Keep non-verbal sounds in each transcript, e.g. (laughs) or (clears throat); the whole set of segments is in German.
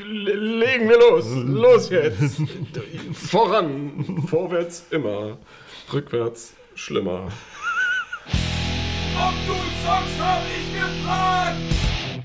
legen wir los. Los jetzt. (laughs) Voran. Vorwärts immer. Rückwärts schlimmer. Ob du zockst, hab ich gefragt.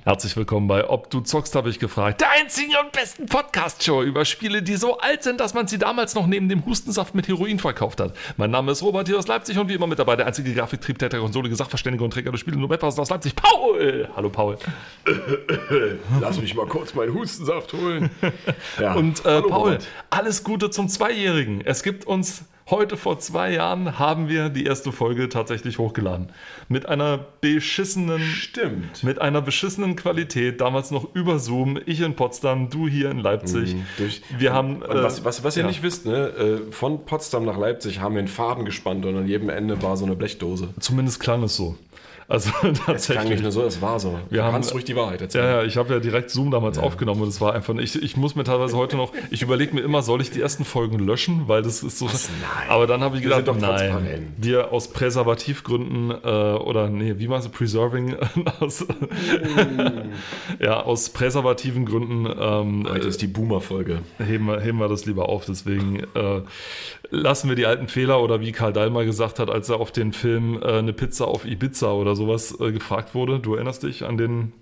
Herzlich willkommen bei Ob du zockst, habe ich gefragt. Der einzigen und besten Podcast-Show über Spiele, die so alt sind, dass man sie damals noch neben dem Hustensaft mit Heroin verkauft hat. Mein Name ist Robert hier aus Leipzig und wie immer mit dabei der einzige Grafiktriebtäter, Konsole, Sachverständige und Träger des Spiele nur aus Leipzig, Paul! Hallo Paul. (coughs) Lass mich mal kurz meinen Hustensaft holen. (laughs) Ja. Und äh, Hallo, Paul, Robert. alles Gute zum Zweijährigen. Es gibt uns heute vor zwei Jahren haben wir die erste Folge tatsächlich hochgeladen. Mit einer beschissenen Stimmt. mit einer beschissenen Qualität, damals noch über Zoom, ich in Potsdam, du hier in Leipzig. Durch, Wir haben, und was, äh, was, was ihr ja. nicht wisst, ne, äh, von Potsdam nach Leipzig haben wir einen Faden gespannt und an jedem Ende war so eine Blechdose. Zumindest klang es so. Also (laughs) Es klang nicht tatsächlich. nur so, es war so. Wir du haben- kannst ruhig die Wahrheit erzählen. Ja, ja, ich habe ja direkt Zoom damals aufgenommen und es war einfach, ich, ich muss mir teilweise heute noch, ich überlege mir immer, soll ich die ersten Folgen löschen, weil das ist so. nein. Aber dann habe ich Wir gedacht, sind doch nein, wir aus Präservativgründen äh, oder nee, wie meinst du, Preserving, (laughs) aus, (laughs) ja, aus präservativen Gründen ähm, Heute ist die Boomer-Folge. heben wir, heben wir das lieber auf. Deswegen äh, lassen wir die alten Fehler oder wie Karl Dallmer gesagt hat, als er auf den Film äh, eine Pizza auf Ibiza oder sowas äh, gefragt wurde. Du erinnerst dich an den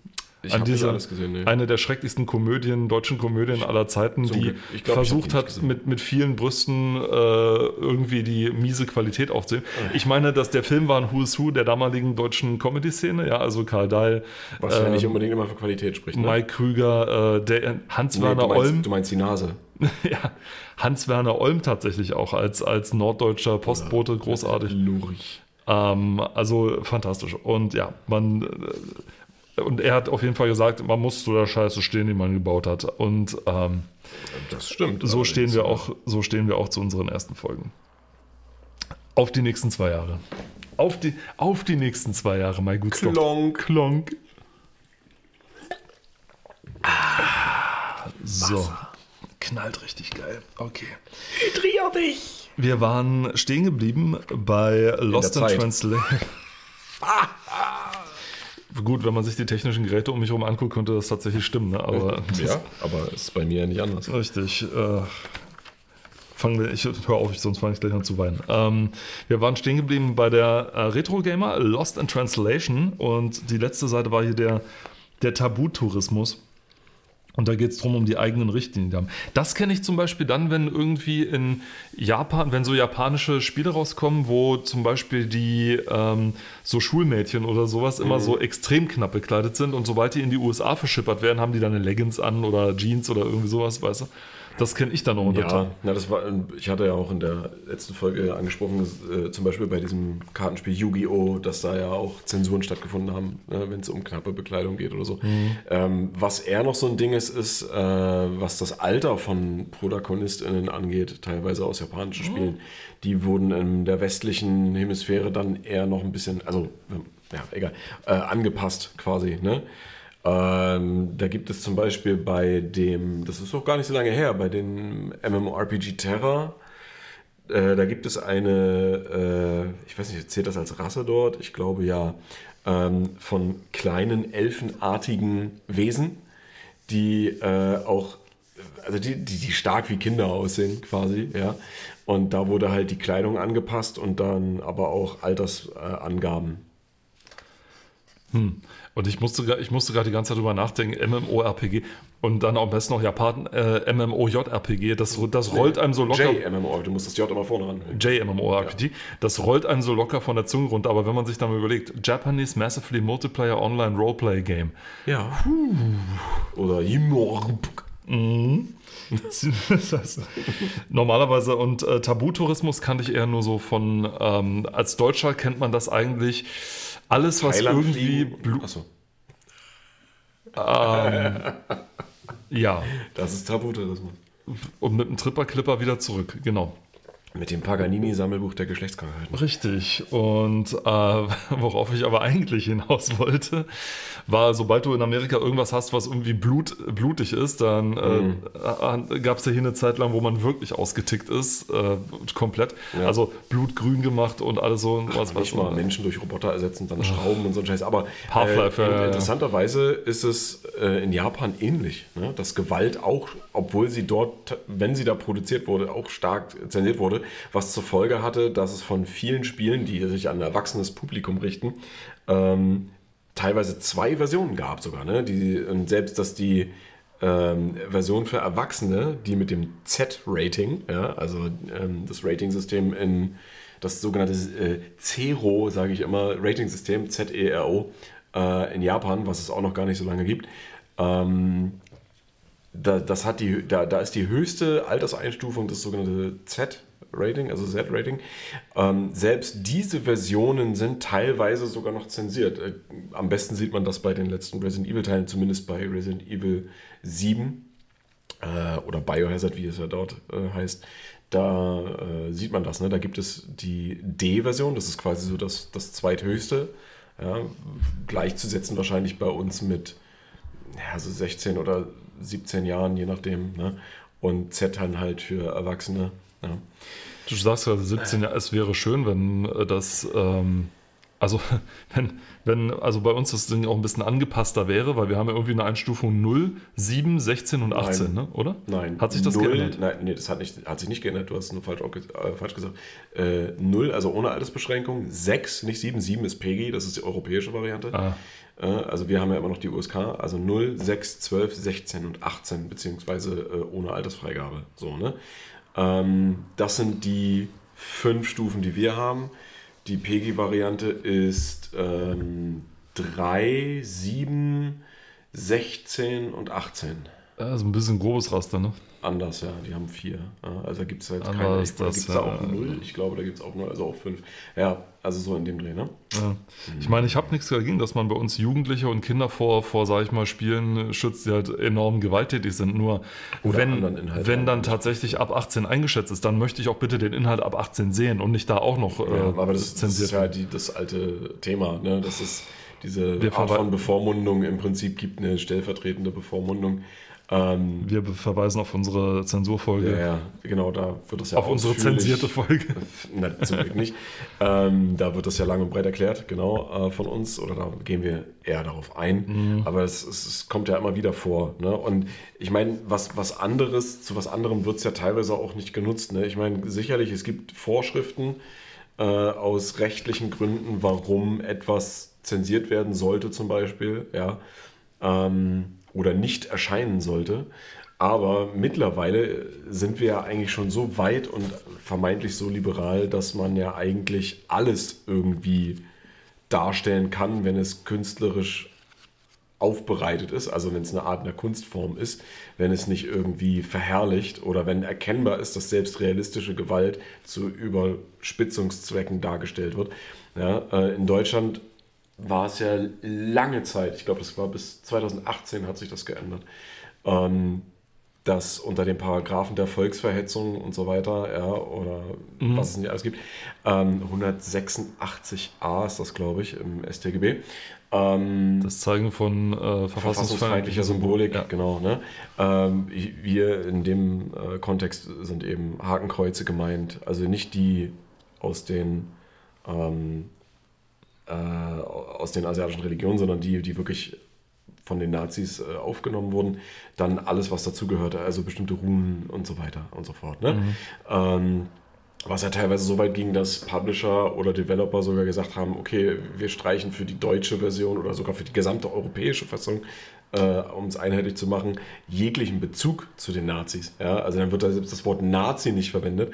Ich an diese alles gesehen, nee. eine der schrecklichsten Komödien, deutschen Komödien aller Zeiten, Zum die glaub, versucht hat, mit, mit vielen Brüsten äh, irgendwie die miese Qualität aufzunehmen. Ich meine, dass der Film war ein Who is Who der damaligen deutschen Comedy-Szene, ja, also Karl Dahl, Was ja äh, nicht unbedingt immer für Qualität spricht. Ne? Mike Krüger, äh, der Nee, Hans-Werner meinst, Olm. du meinst die Nase. (laughs) Ja, Hans-Werner Olm tatsächlich auch als, als norddeutscher Postbote großartig. Lurig. Ähm, also fantastisch. Und ja, man. Und er hat auf jeden Fall gesagt, man muss zu der Scheiße stehen, die man gebaut hat. Und ähm, Das stimmt. so stehen wir auch, so stehen wir auch zu unseren ersten Folgen. Auf die nächsten zwei Jahre. Auf die, auf die nächsten zwei Jahre, mein gut Klonk. Klonk. So. Knallt richtig geil. Okay. Hydrier dich! Wir waren stehen geblieben bei Lost in Zeit. Translation. Gut, wenn man sich die technischen Geräte um mich herum anguckt, könnte das tatsächlich stimmen. Ne? Aber (laughs) Ja, aber ist bei mir ja nicht anders. richtig. Äh, fangen wir, ich höre auf, sonst fange ich gleich an zu weinen. Ähm, wir waren stehen geblieben bei der äh, Retro Gamer Lost in Translation und die letzte Seite war hier der, der Tabutourismus. Und da geht es darum, um die eigenen Richtlinien. haben. Das kenne ich zum Beispiel dann, wenn irgendwie in Japan, wenn so japanische Spiele rauskommen, wo zum Beispiel die ähm, so Schulmädchen oder sowas immer so extrem knapp bekleidet sind und sobald die in die USA verschippert werden, haben die dann eine Leggings an oder Jeans oder irgendwie sowas, weißt du? Das kenne ich dann noch unter. Ja, na, das war, ich hatte ja auch in der letzten Folge angesprochen, äh, zum Beispiel bei diesem Kartenspiel Yu-Gi-Oh!, dass da ja auch Zensuren stattgefunden haben, ne, wenn es um knappe Bekleidung geht oder so. Ähm, was eher noch so ein Ding ist, ist, äh, was das Alter von ProtagonistInnen angeht, teilweise aus japanischen Spielen. Die wurden in der westlichen Hemisphäre dann eher noch ein bisschen, also, ja, egal, äh, angepasst quasi, ne? Ähm, da gibt es zum Beispiel bei dem, das ist auch gar nicht so lange her, bei dem MMORPG Terra, äh, da gibt es eine, äh, ich weiß nicht, zählt das als Rasse dort? Ich glaube ja, ähm, von kleinen elfenartigen Wesen, die äh, auch, also die, die, die stark wie Kinder aussehen quasi, ja. Und da wurde halt die Kleidung angepasst und dann aber auch Altersangaben. Und ich musste, ich musste gerade die ganze Zeit drüber nachdenken, MMORPG und dann am besten noch Japan, äh, MMOJRPG, das, das rollt einem so locker. JMMO, du musst das J immer vorne ran. JMMORPG, das rollt einem so locker von der Zunge runter, aber wenn man sich dann mal überlegt, Japanese Massively Multiplayer Online Roleplay Game. Ja. Oder Jimorp. Das (laughs) heißt, normalerweise und äh, Tabutourismus kannte ich eher nur so von, ähm, als Deutscher kennt man das eigentlich, alles was irgendwie, Blu Achso, ja, das ist Tabutourismus. und mit dem Tripper-Clipper wieder zurück, genau. Mit dem Paganini-Sammelbuch der Geschlechtskrankheiten. Richtig. Und äh, (laughs) worauf ich aber eigentlich hinaus wollte, war, sobald du in Amerika irgendwas hast, was irgendwie blut, blutig ist, dann Mhm. äh, gab es ja hier eine Zeit lang, wo man wirklich ausgetickt ist, äh, komplett. Ja. Also blutgrün gemacht und alles so. Was, Nicht mal Menschen durch Roboter ersetzen, dann Schrauben und so ein Scheiß. Aber Half-Life, äh, ja. interessanterweise ist es äh, in Japan ähnlich, ne? dass Gewalt auch, obwohl sie dort, wenn sie da produziert wurde, auch stark zensiert wurde, was zur Folge hatte, dass es von vielen Spielen, die sich an ein erwachsenes Publikum richten, ähm, teilweise zwei Versionen gab sogar. Ne? Die, und selbst, dass die ähm, Version für Erwachsene, die mit dem Z-Rating, ja, also ähm, das Rating-System in das sogenannte äh, Zero, sage ich immer, Rating-System, Z-E-R-O, äh, in Japan, was es auch noch gar nicht so lange gibt. Ähm, da, das hat die, da, da ist die höchste Alterseinstufung das sogenannte Z-Rating, also Z-Rating. Ähm, selbst diese Versionen sind teilweise sogar noch zensiert. Äh, am besten sieht man das bei den letzten Resident Evil-Teilen, zumindest bei Resident Evil 7 äh, oder Biohazard, wie es ja dort äh, heißt. Da äh, sieht man das. Ne? Da gibt es die D-Version, das ist quasi so das, das zweithöchste. Ja? Gleichzusetzen wahrscheinlich bei uns mit ja, so 16 oder 17 Jahren, je nachdem. Ne? Und Z dann halt für Erwachsene. Ja. Du sagst gerade 17 Jahre, es wäre schön, wenn äh, das, ähm, also (laughs) wenn, wenn, also bei uns das Ding auch ein bisschen angepasster wäre, weil wir haben ja irgendwie eine Einstufung 0, 7, 16 und 18, Nein. ne? oder? Nein. Hat sich das Null, geändert? Nein, nee, das hat, nicht, hat sich nicht geändert. Du hast nur falsch, äh, falsch gesagt. Äh, 0, also ohne Altersbeschränkung. 6, nicht 7. 7 ist PEGI, das ist die europäische Variante. Ah. Äh, also wir haben ja immer noch die USK. Also 0, 6, 12, 16 und 18, beziehungsweise äh, ohne Altersfreigabe. So, ne? Ähm, das sind die fünf Stufen, die wir haben. Die PEGI-Variante ist ähm, 3, 7, 16 und 18. Also ein bisschen grobes Raster, ne? Anders, ja, die haben vier. Ja, Also da gibt es halt Anders keine. ist Da das, gibt es da auch ja. null. Ich glaube, da gibt es auch null, also auch fünf. Ja, also so in dem Dreh, ne? Ja. Ich meine, ich habe nichts dagegen, dass man bei uns Jugendliche und Kinder vor, vor sag ich mal, Spielen schützt, die halt enorm gewalttätig sind. Nur Oder wenn, wenn dann tatsächlich ab 18 eingeschätzt ist, dann möchte ich auch bitte den Inhalt ab 18 sehen und nicht da auch noch äh, Ja, aber das, das zensiert ist ja die, das alte Thema, ne? Dass es diese Wir Art von Bevormundung im Prinzip gibt, eine stellvertretende Bevormundung. Ähm, Wir verweisen auf unsere Zensurfolge, ja, ja, genau, da wird das ja auf unsere zensierte Folge. Na, zum Glück nicht. Ähm, da wird das ja lang und breit erklärt, genau, äh, von uns. Oder da gehen wir eher darauf ein. Aber es, es, es kommt ja immer wieder vor. Ne? Und ich meine, was, was anderes, zu was anderem wird es ja teilweise auch nicht genutzt. Ne? Ich meine, sicherlich, es gibt Vorschriften äh, aus rechtlichen Gründen, warum etwas zensiert werden sollte, zum Beispiel. Ja. Ähm, oder nicht erscheinen sollte. Aber mittlerweile sind wir ja eigentlich schon so weit und vermeintlich so liberal, dass man ja eigentlich alles irgendwie darstellen kann, wenn es künstlerisch aufbereitet ist, also wenn es eine Art einer Kunstform ist, wenn es nicht irgendwie verherrlicht oder wenn erkennbar ist, dass selbst realistische Gewalt zu Überspitzungszwecken dargestellt wird. Ja, äh, in Deutschland war es ja lange Zeit, ich glaube, das war bis 2018 hat sich das geändert, ähm, dass unter den Paragraphen der Volksverhetzung und so weiter, ja, oder was es nicht alles gibt, ähm, 186a ist das, glaube ich, im StGB, ähm, Das Zeigen von äh, verfassungsfeindlicher verfassungsfeindlicher Symbolik, Ja. genau. Ne? Ähm, wir in dem äh, Kontext sind eben Hakenkreuze gemeint, also nicht die aus den ähm, äh, aus den asiatischen Religionen, sondern die, die wirklich von den Nazis äh, aufgenommen wurden. Dann alles, was dazugehörte, also bestimmte Runen und so weiter und so fort. Ne? Ähm, was ja teilweise so weit ging, dass Publisher oder Developer sogar gesagt haben, okay, wir streichen für die deutsche Version oder sogar für die gesamte europäische Fassung, äh, um es einheitlich zu machen, jeglichen Bezug zu den Nazis. Ja? Also dann wird da selbst das Wort Nazi nicht verwendet.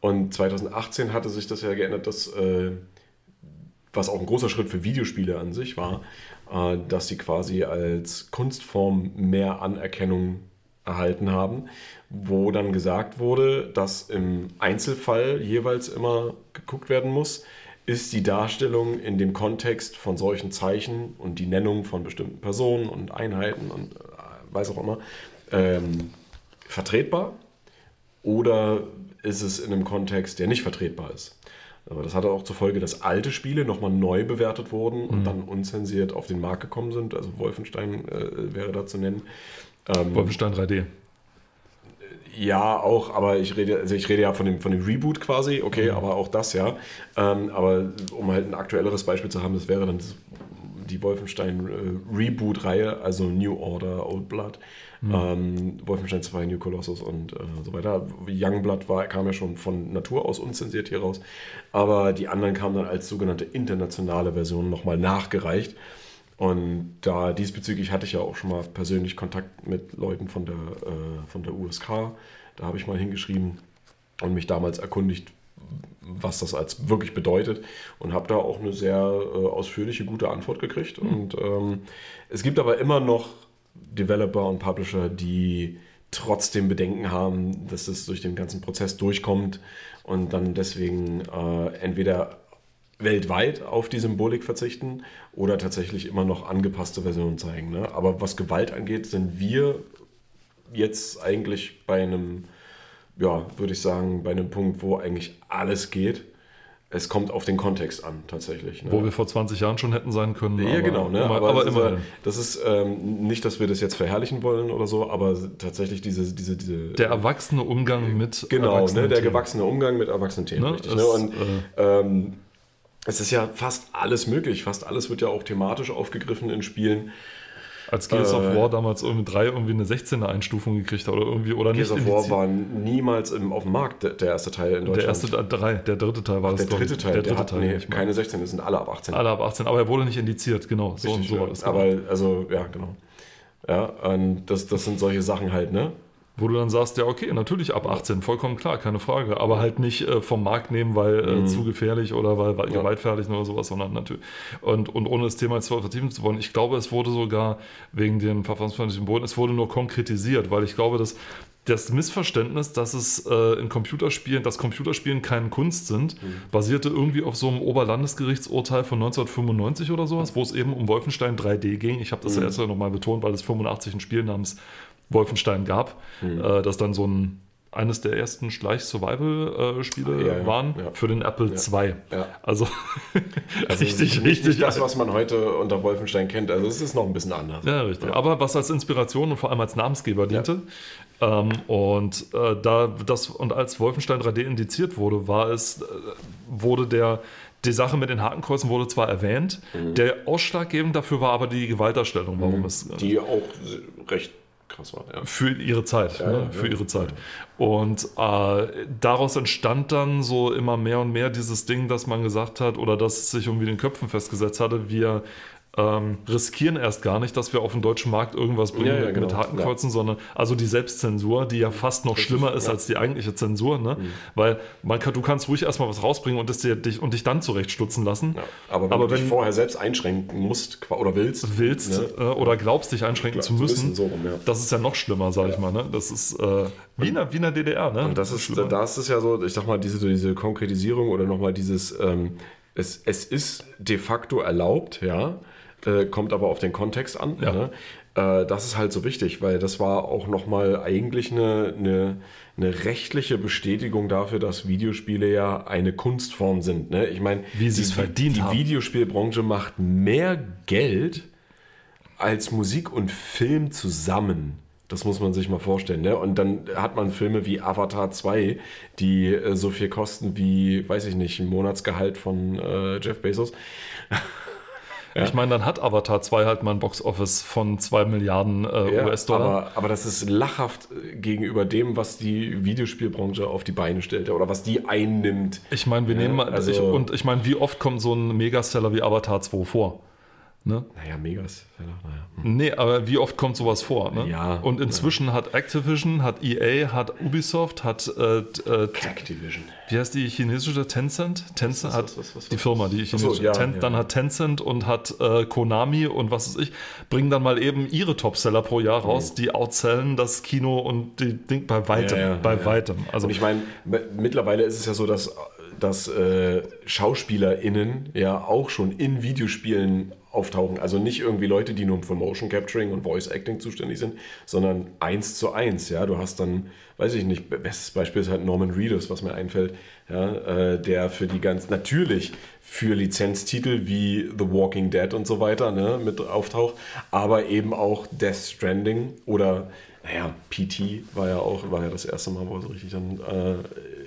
Und 2018 hatte sich das ja geändert, dass, äh, was auch ein großer Schritt für Videospiele an sich war, äh, dass sie quasi als Kunstform mehr Anerkennung erhalten haben, wo dann gesagt wurde, dass im Einzelfall jeweils immer geguckt werden muss, ist die Darstellung in dem Kontext von solchen Zeichen und die Nennung von bestimmten Personen und Einheiten und äh, weiß auch immer ähm, vertretbar oder ist es in einem Kontext, der nicht vertretbar ist. Aber das hatte auch zur Folge, dass alte Spiele nochmal neu bewertet wurden und dann unzensiert auf den Markt gekommen sind. Also Wolfenstein äh, wäre da zu nennen. Ähm, Wolfenstein 3D. ja, auch, aber ich rede, also ich rede ja von dem, von dem Reboot quasi, okay, aber auch das ja. Ähm, aber um halt ein aktuelleres Beispiel zu haben, das wäre dann das, die Wolfenstein äh, Reboot-Reihe, also New Order, Old Blood, ähm, Wolfenstein 2, New Colossus und äh, so weiter. Youngblood war, kam ja schon von Natur aus unzensiert hier raus, aber die anderen kamen dann als sogenannte internationale Version nochmal nachgereicht. Und da diesbezüglich hatte ich ja auch schon mal persönlich Kontakt mit Leuten von der, äh, von der USK. Da habe ich mal hingeschrieben und mich damals erkundigt, was das als wirklich bedeutet. Und habe da auch eine sehr äh, ausführliche, gute Antwort gekriegt. Und ähm, es gibt aber immer noch Developer und Publisher, die trotzdem Bedenken haben, dass es durch den ganzen Prozess durchkommt und dann deswegen äh, entweder weltweit auf die Symbolik verzichten oder tatsächlich immer noch angepasste Versionen zeigen. Ne? Aber was Gewalt angeht, sind wir jetzt eigentlich bei einem, ja, würde ich sagen, bei einem Punkt, wo eigentlich alles geht. Es kommt auf den Kontext an, tatsächlich. Ne? Wo wir vor 20 Jahren schon hätten sein können. Ja, aber, genau. Ne? Aber, Aber, aber das ist, immerhin. äh, das ist ähm, nicht, dass wir das jetzt verherrlichen wollen oder so, aber tatsächlich diese, diese, diese Der erwachsene Umgang mit Genau, erwachsenen ne, der gewachsene Umgang mit erwachsenen Themen. Ne, richtig, es, ne? Und äh, ähm, es ist ja fast alles möglich. Fast alles wird ja auch thematisch aufgegriffen in Spielen. Als Gears of äh, War damals irgendwie drei irgendwie eine 16er Einstufung gekriegt hat oder irgendwie oder Gears nicht of War war niemals im, auf dem Markt, der, der erste Teil in Deutschland. Der erste drei, der dritte Teil war der das. ich. dritte Teil, der der, dritte hat Teil. nee, keine 16, das sind alle ab 18. Alle ab 18, aber er wurde nicht indiziert, genau. So und so ja. war das. Aber also, ja, genau. Ja, und das, das sind solche Sachen halt, ne? Wo du dann sagst, ja, okay, natürlich ab 18, vollkommen klar, keine Frage. Aber halt nicht äh, vom Markt nehmen, weil äh, zu gefährlich oder weil, weil Mhm. Ja. gewaltfertig oder sowas, sondern natürlich. Und, und ohne das Thema jetzt vertiefen zu wollen, ich glaube, es wurde sogar wegen den verfassungsfeindlichen Boden, es wurde nur konkretisiert, weil ich glaube, dass das Missverständnis, dass es äh, in Computerspielen, dass Computerspielen keine Kunst sind, Mhm. basierte irgendwie auf so einem Oberlandesgerichtsurteil von 1995 oder sowas, wo es eben um Wolfenstein 3D ging. Ich habe Mhm. das ja erst nochmal betont, weil es 85 ein Spiel namens Wolfenstein gab, Mhm. äh, das dann so ein eines der ersten Schleich-Survival-Spiele Ja, ja, waren ja. für den Apple II. Also, (laughs) Also richtig, nicht, richtig. Nicht das, was man heute unter Wolfenstein kennt. Also es ist noch ein bisschen anders. Ja, richtig. Aber was als Inspiration und vor allem als Namensgeber diente. Ähm, und äh, da das und als Wolfenstein 3D indiziert wurde, war es, äh, wurde der die Sache mit den Hakenkreuzen wurde zwar erwähnt, der ausschlaggebend dafür war aber die Gewaltdarstellung, warum es äh, Die auch recht krass war. Ja. für ihre Zeit, ne? ja, für ja. ihre Zeit. Und äh, daraus entstand dann so immer mehr und mehr dieses Ding, dass man gesagt hat oder dass es sich irgendwie in den Köpfen festgesetzt hatte, wir ähm, riskieren erst gar nicht, dass wir auf dem deutschen Markt irgendwas bringen Ja, ja, mit, genau. mit Hakenkreuzen, sondern also die Selbstzensur, die ja fast noch schlimmer ist ja. Mhm. als die eigentliche Zensur, ne? weil man kann, du kannst ruhig erstmal was rausbringen und, das dir, dich, und dich dann zurechtstutzen lassen. Ja. Aber wenn Aber du dich wenn- vorher selbst einschränken musst oder willst, willst ne? äh, oder glaubst, dich einschränken Klar, zu müssen, so rum, ja. das ist ja noch schlimmer, sag ich mal. Ne? Das ist äh, wie, in der, DDR. Ne? Und das ist, schlimmer. da ist es ja so, ich sag mal, diese, diese Konkretisierung oder nochmal dieses, ähm, es, es ist de facto erlaubt, ja, äh, kommt aber auf den Kontext an. Ja. Ne? Äh, das ist halt so wichtig, weil das war auch nochmal eigentlich eine, eine, eine rechtliche Bestätigung dafür, dass Videospiele ja eine Kunstform sind. Ne? Ich meine, die- verdient die haben. Videospielbranche macht mehr Geld als Musik und Film zusammen. Das muss man sich mal vorstellen. Ne? Und dann hat man Filme wie Avatar 2, die äh, so viel kosten wie, weiß ich nicht, ein Monatsgehalt von äh, Jeff Bezos. Ich meine, dann hat Avatar 2 halt mal ein Box-Office von 2 Milliarden äh, Ja, US-Dollar. aber, aber das ist lachhaft äh, gegenüber dem, was die Videospielbranche auf die Beine stellt oder was die einnimmt. Ich meine, wir Ja, nehmen mal, also- ich, und ich meine, wie oft kommt so ein Megaseller wie Avatar 2 vor? Ne? Naja, Megas. Ja, naja. Nee, aber wie oft kommt sowas vor? Ne? Ja. Und inzwischen hat Activision, hat EA, hat Ubisoft, hat, äh, äh, Activision. wie heißt die chinesische Tencent? Tencent Was, hat was, was, die? Firma, die Ach so, chinesische. ja, Ten, ja. Dann hat Tencent und hat äh, Konami und was weiß ich, bringen dann mal eben ihre Topseller pro Jahr raus, die outsellen das Kino und die Ding bei weitem, Ja, ja, bei ja. weitem. Also Und ich meine, mittlerweile ist es ja so, dass dass äh, SchauspielerInnen ja auch schon in Videospielen auftauchen. Also nicht irgendwie Leute, die nur für Motion Capturing und Voice Acting zuständig sind, sondern eins zu eins. Ja, du hast dann, weiß ich nicht, bestes Beispiel ist halt Norman Reedus, was mir einfällt, ja, äh, der für die ganz natürlich für Lizenztitel wie The Walking Dead und so weiter ne, mit auftaucht, aber eben auch Death Stranding oder naja, PT war ja auch, war ja das erste Mal, wo es richtig dann äh,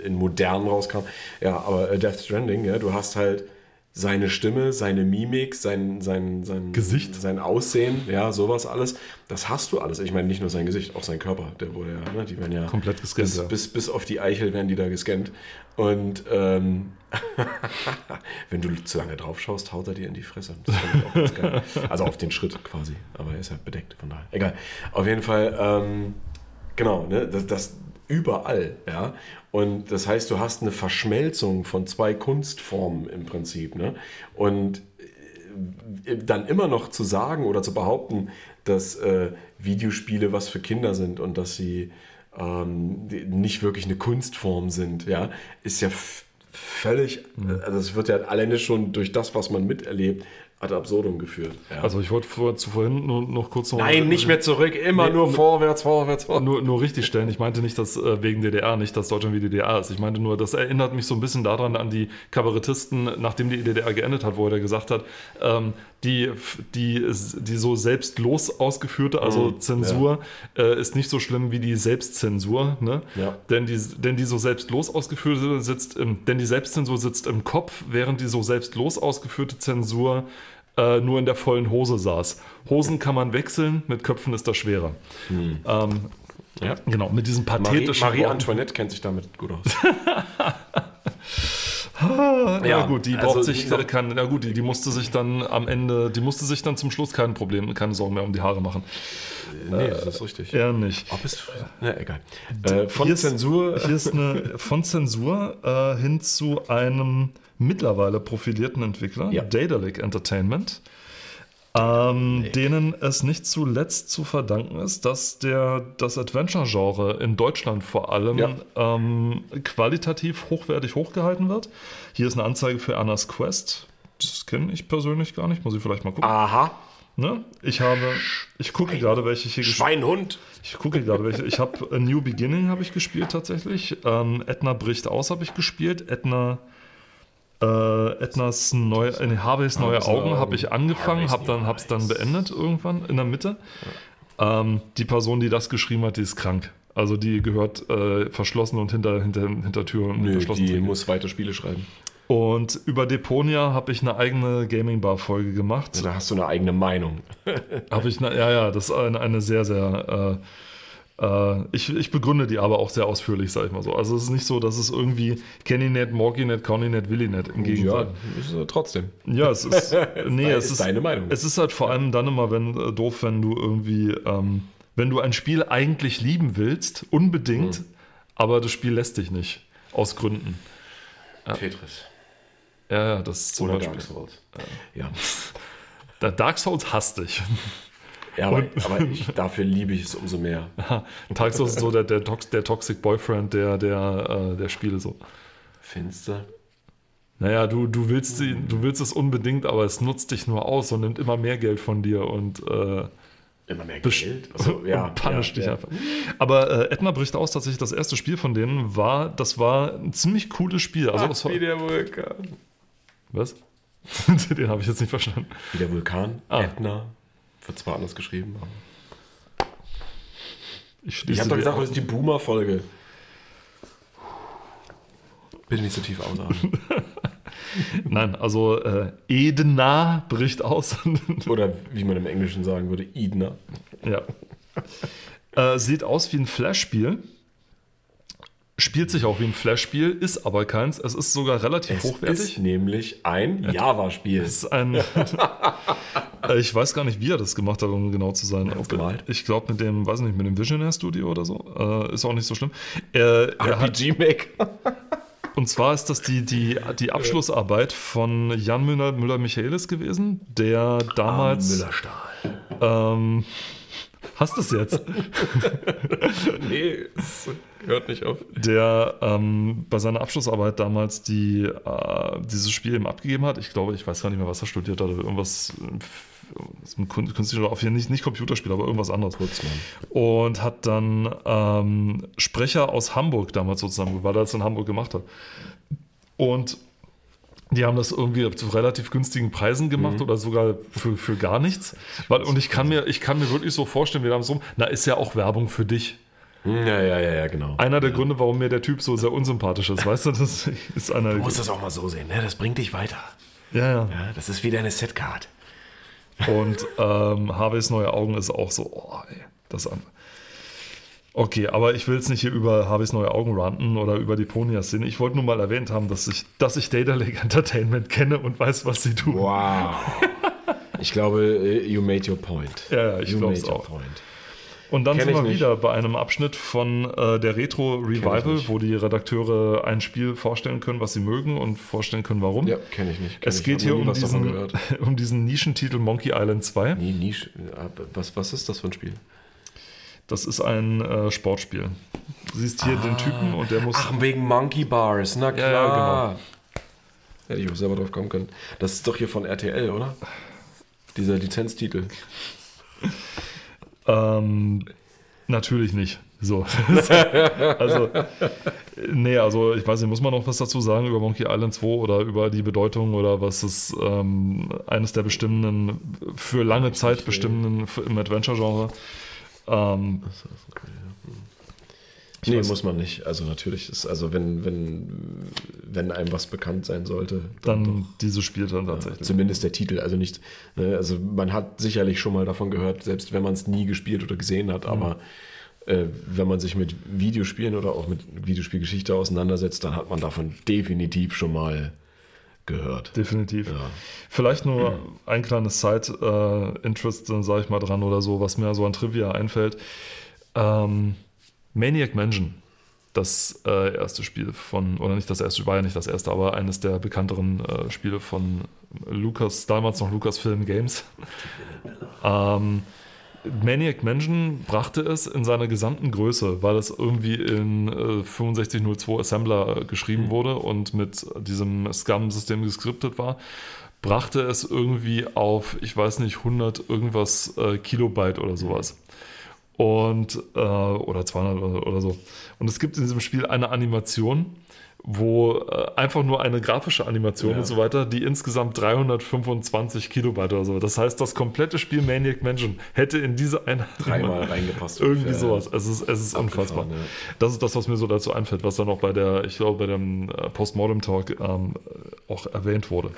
in modern rauskam. Ja, aber äh, Death Stranding, ja, du hast halt seine Stimme, seine Mimik, sein, sein, sein Gesicht. sein Aussehen, ja, sowas alles. Das hast du alles. Ich meine, nicht nur sein Gesicht, auch sein Körper. Der wurde ja, ne, die werden ja Komplett gescannt, Bis, ja. bis, bis auf die Eichel werden die da gescannt. Und ähm, (laughs) wenn du zu lange drauf schaust, haut er dir in die Fresse. Das ich auch ganz geil. Also auf den Schritt quasi. Aber er ist ja bedeckt, von daher. Egal. Auf jeden Fall, ähm, genau, ne, das, das überall, ja. Und das heißt, du hast eine Verschmelzung von zwei Kunstformen im Prinzip, ne? Und äh, dann immer noch zu sagen oder zu behaupten, dass äh, Videospiele was für Kinder sind und dass sie ähm, nicht wirklich eine Kunstform sind, ja, ist ja völlig, also es wird ja alleine schon durch das, was man miterlebt, ad absurdum geführt. Ja. Also ich wollte vor, zu vorhin nur noch kurz noch Nein, nicht mehr zurück, immer Nee, nur vorwärts, vorwärts, vorwärts. Nur, nur richtig stellen. Ich meinte nicht, dass äh, wegen DDR, nicht, dass Deutschland wie DDR ist. Ich meinte nur, das erinnert mich so ein bisschen daran an die Kabarettisten, nachdem die DDR geendet hat, wo er gesagt hat, ähm, die, die, die so selbstlos ausgeführte, also Mhm, Zensur, äh, ist nicht so schlimm wie die Selbstzensur. Ne? Ja. Denn, die, denn die so selbstlos ausgeführte sitzt im, denn die Selbstzensur sitzt im Kopf, während die so selbstlos ausgeführte Zensur äh, nur in der vollen Hose saß. Hosen kann man wechseln, mit Köpfen ist das schwerer. Ähm, Ja. Genau, mit diesen Marie, pathetischen Marie Worten. Antoinette kennt sich damit gut aus. (laughs) Ja, Ja, gut, die also braucht sich die- kein, na gut, die, die musste sich dann am Ende, die musste sich dann zum Schluss kein Problem, keine Sorgen mehr um die Haare machen. nee, das ist richtig. Er nicht. Ob es. Na, egal. Äh, von Hier ist- Zensur. Hier ist eine von Zensur äh, hin zu einem mittlerweile profilierten Entwickler, Ja. Daedalic Entertainment, ähm, denen es nicht zuletzt zu verdanken ist, dass der, das Adventure-Genre in Deutschland vor allem Ja. ähm, qualitativ hochwertig hochgehalten wird. Hier ist eine Anzeige für Anna's Quest. Das kenne ich persönlich gar nicht, muss ich vielleicht mal gucken. Aha. Ne? Ich habe, ich gucke gerade, welche ich hier Schweinhund. ich gucke gerade welche. Ich habe A New Beginning habe ich gespielt tatsächlich. Ähm, Edna bricht aus habe ich gespielt. Edna äh, Ednas neue, äh, Harveys neue Harveys Augen habe ich angefangen, habe dann hab's dann beendet irgendwann in der Mitte. Ähm, die Person, die das geschrieben hat, die ist krank. Also die gehört äh, verschlossen und hinter, hinter, hinter Tür und Nö, verschlossen. die muss weiter Spiele schreiben. Und über Deponia habe ich eine eigene Gaming Bar Folge gemacht. Da hast du eine eigene Meinung. Habe ich, na, ja, ja, das ist eine, eine sehr, sehr. Äh, ich, ich begründe die aber auch sehr ausführlich, sag ich mal so. Also es ist nicht so, dass es irgendwie Kenny-Net, Morgy-Net, Conny-Net, Willy-Net im Gegenteil. ist äh, trotzdem. Ja, es ist. (laughs) nee, es ist ist deine Meinung. Es ist halt vor allem dann immer wenn, äh, doof, wenn du irgendwie. Ähm, wenn du ein Spiel eigentlich lieben willst, unbedingt, Mhm. aber das Spiel lässt dich nicht. Aus Gründen. Tetris. Ja, ja, das ist zum Oder Beispiel. Dark Souls. Ja. Der Dark Souls hasst dich. Ja, aber, aber ich, dafür liebe ich es umso mehr. Souls ist so der, der, Tox, der Toxic Boyfriend der, der, äh, der Spiele so. Finster. Naja, du, du, willst sie, du willst es unbedingt, aber es nutzt dich nur aus und nimmt immer mehr Geld von dir und, äh, Immer mehr Geld. Also, (laughs) ja, und punisht ja, dich ja. einfach. Aber äh, Edna bricht aus, tatsächlich das erste Spiel von denen war, das war ein ziemlich cooles Spiel. Also das Ach, war, wie der Vulkan. was? (laughs) Den habe ich jetzt nicht verstanden. Wie der Vulkan. Ah. Ätna. Wird zwar anders geschrieben. Aber Ich, ich habe doch gesagt, das Augen. ist die Boomer-Folge. Bitte nicht so tief ausatmen. (laughs) Nein, also äh, Edna bricht aus. (laughs) Oder wie man im Englischen sagen würde, Idna. Ja. Äh, sieht aus wie ein Flash-Spiel. Spielt sich auch wie ein Flash-Spiel, ist aber keins. Es ist sogar relativ Es hochwertig. ist nämlich ein Java-Spiel. Es ist ein. (laughs) Äh, ich weiß gar nicht, wie er das gemacht hat, um genau zu sein. gemalt? Ich glaube, mit dem, weiß nicht, mit dem Visionaire Studio oder so. Äh, ist auch nicht so schlimm. Er, er hat, RPG-Maker. (laughs) und zwar ist das die, die, die Abschlussarbeit von Jan Müller- Müller-Michaelis gewesen, der damals. Müllerstahl. ähm, Hast du es jetzt? (laughs) Nee, es hört nicht auf. der ähm, bei seiner Abschlussarbeit damals die, äh, dieses Spiel eben abgegeben hat. Ich glaube, ich weiß gar nicht mehr, was er studiert hat. Irgendwas äh, künstlicher, auf jeden Fall nicht, nicht Computerspiel, aber irgendwas anderes. Putzmann. Und hat dann ähm, Sprecher aus Hamburg damals sozusagen, weil er das in Hamburg gemacht hat. Und die haben das irgendwie zu relativ günstigen Preisen gemacht oder sogar für, für gar nichts. Weil, und ich kann, mir, ich kann mir wirklich so vorstellen, wir haben so, na, ist ja auch Werbung für dich. Hm, Ja, ja, ja, ja, genau. Einer der Gründe, warum mir der Typ so sehr unsympathisch ist, weißt du, das ist einer Du musst das auch mal so sehen, ne? Das bringt dich weiter. Ja, ja. Ja, das ist wie deine Setcard. Und ähm, Harveys neue Augen ist auch so, oh, ey, das an. Okay, aber ich will jetzt nicht hier über Harveys neue Augen ranten oder über die Ponia-Szene. Ich wollte nur mal erwähnt haben, dass ich, dass ich Data Lake Entertainment kenne und weiß, was sie tun. Wow. Ich glaube, you made your point. Ja, ja, ich made your auch. point. Und dann Kenn sind wir nicht. wieder bei einem Abschnitt von äh, der Retro Revival, wo die Redakteure ein Spiel vorstellen können, was sie mögen und vorstellen können, warum. Ja, kenne ich nicht. Kenn Es ich. geht hier um diesen, (laughs) um diesen Nischentitel Monkey Island 2. Nee, Nische. äh, Was, was ist das für ein Spiel? Das ist ein äh, Sportspiel. Du siehst hier den Typen und der muss. Ach, wegen Monkey Bars, na klar. Ja, genau. Hätte ich auch selber drauf kommen können. Das ist doch hier von RTL, oder? Dieser Lizenztitel. Ähm, natürlich nicht. So. (laughs) also, nee, also ich weiß nicht, muss man noch was dazu sagen über Monkey Island 2 oder über die Bedeutung oder was ist ähm, eines der bestimmenden, für lange Zeit bestimmenden im Adventure-Genre? Ähm, Ich nee, weiß- muss man nicht. Also natürlich ist, also wenn, wenn, wenn einem was bekannt sein sollte, dann dieses Spiel dann tatsächlich. Zumindest der Titel, also nicht, ne, also man hat sicherlich schon mal davon gehört, selbst wenn man es nie gespielt oder gesehen hat, aber äh, wenn man sich mit Videospielen oder auch mit Videospielgeschichte auseinandersetzt, dann hat man davon definitiv schon mal gehört. Definitiv. Ja. Vielleicht nur ein kleines Side-Interest, dann sage ich mal dran oder so, was mir so an Trivia einfällt. Ähm, Maniac Mansion, das äh, erste Spiel von, oder nicht das erste, war ja nicht das erste, aber eines der bekannteren äh, Spiele von Lucas, damals noch Lucasfilm Games. ähm, Maniac Mansion brachte es in seiner gesamten Größe, weil es irgendwie in äh, 6502 Assembler äh, geschrieben wurde und mit diesem Scum-System geskriptet war, brachte es irgendwie auf, ich weiß nicht, 100 irgendwas äh, Kilobyte oder sowas. Und, äh, oder 200 oder, oder so. Und es gibt in diesem Spiel eine Animation, wo äh, einfach nur eine grafische Animation Ja. und so weiter, die insgesamt 325 Kilobyte oder so. Das heißt, das komplette Spiel Maniac Mansion hätte in diese eine Dreimal (laughs) reingepasst. irgendwie ungefähr. sowas. Es ist, es ist unfassbar. Abgefahren, Das ist das, was mir so dazu einfällt, was dann auch bei der, ich glaube, bei dem äh, Postmortem Talk ähm, auch erwähnt wurde.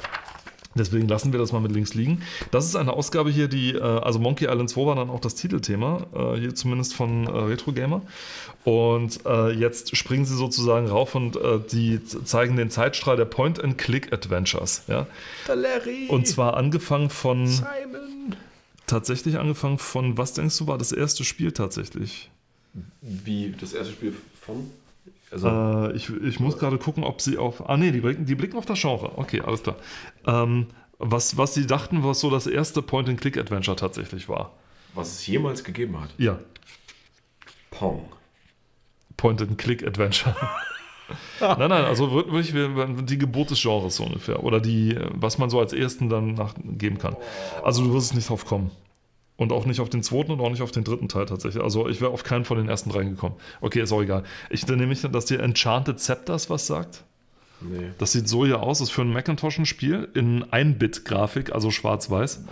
Deswegen lassen wir das mal mit links liegen. Das ist eine Ausgabe hier, die, äh, also Monkey Island 2 war dann auch das Titelthema, äh, hier zumindest von äh, Retro Gamer. Und äh, jetzt springen sie sozusagen rauf und äh, die zeigen den Zeitstrahl der Point-and-Click-Adventures. Ja? Der Larry. Und zwar angefangen von, Simon. tatsächlich angefangen von, was denkst du, war das erste Spiel tatsächlich? Wie das erste Spiel von? Also, Äh, ich, ich muss gerade gucken, ob sie auf. Ah, nee, die blicken, die blicken auf das Genre. Okay, alles klar. Ähm, was, was sie dachten, was so das erste Point-and-Click-Adventure tatsächlich war. was es jemals gegeben hat. Ja, Pong. Point-and-Click-Adventure. (laughs) nein, nein, also wirklich wir- die Geburt des Genres so ungefähr. Oder die, was man so als ersten dann nachgeben kann. Also du wirst es nicht drauf kommen. Und auch nicht auf den zweiten und auch nicht auf den dritten Teil tatsächlich. Also ich wäre auf keinen von den ersten reingekommen. Okay, ist auch egal. Ich nehme mich, dass dir Enchanted Scepters was sagt. Nee. Das sieht so hier aus, ist für ein Macintosh ein Spiel in 1-Bit-Grafik, also schwarz-weiß.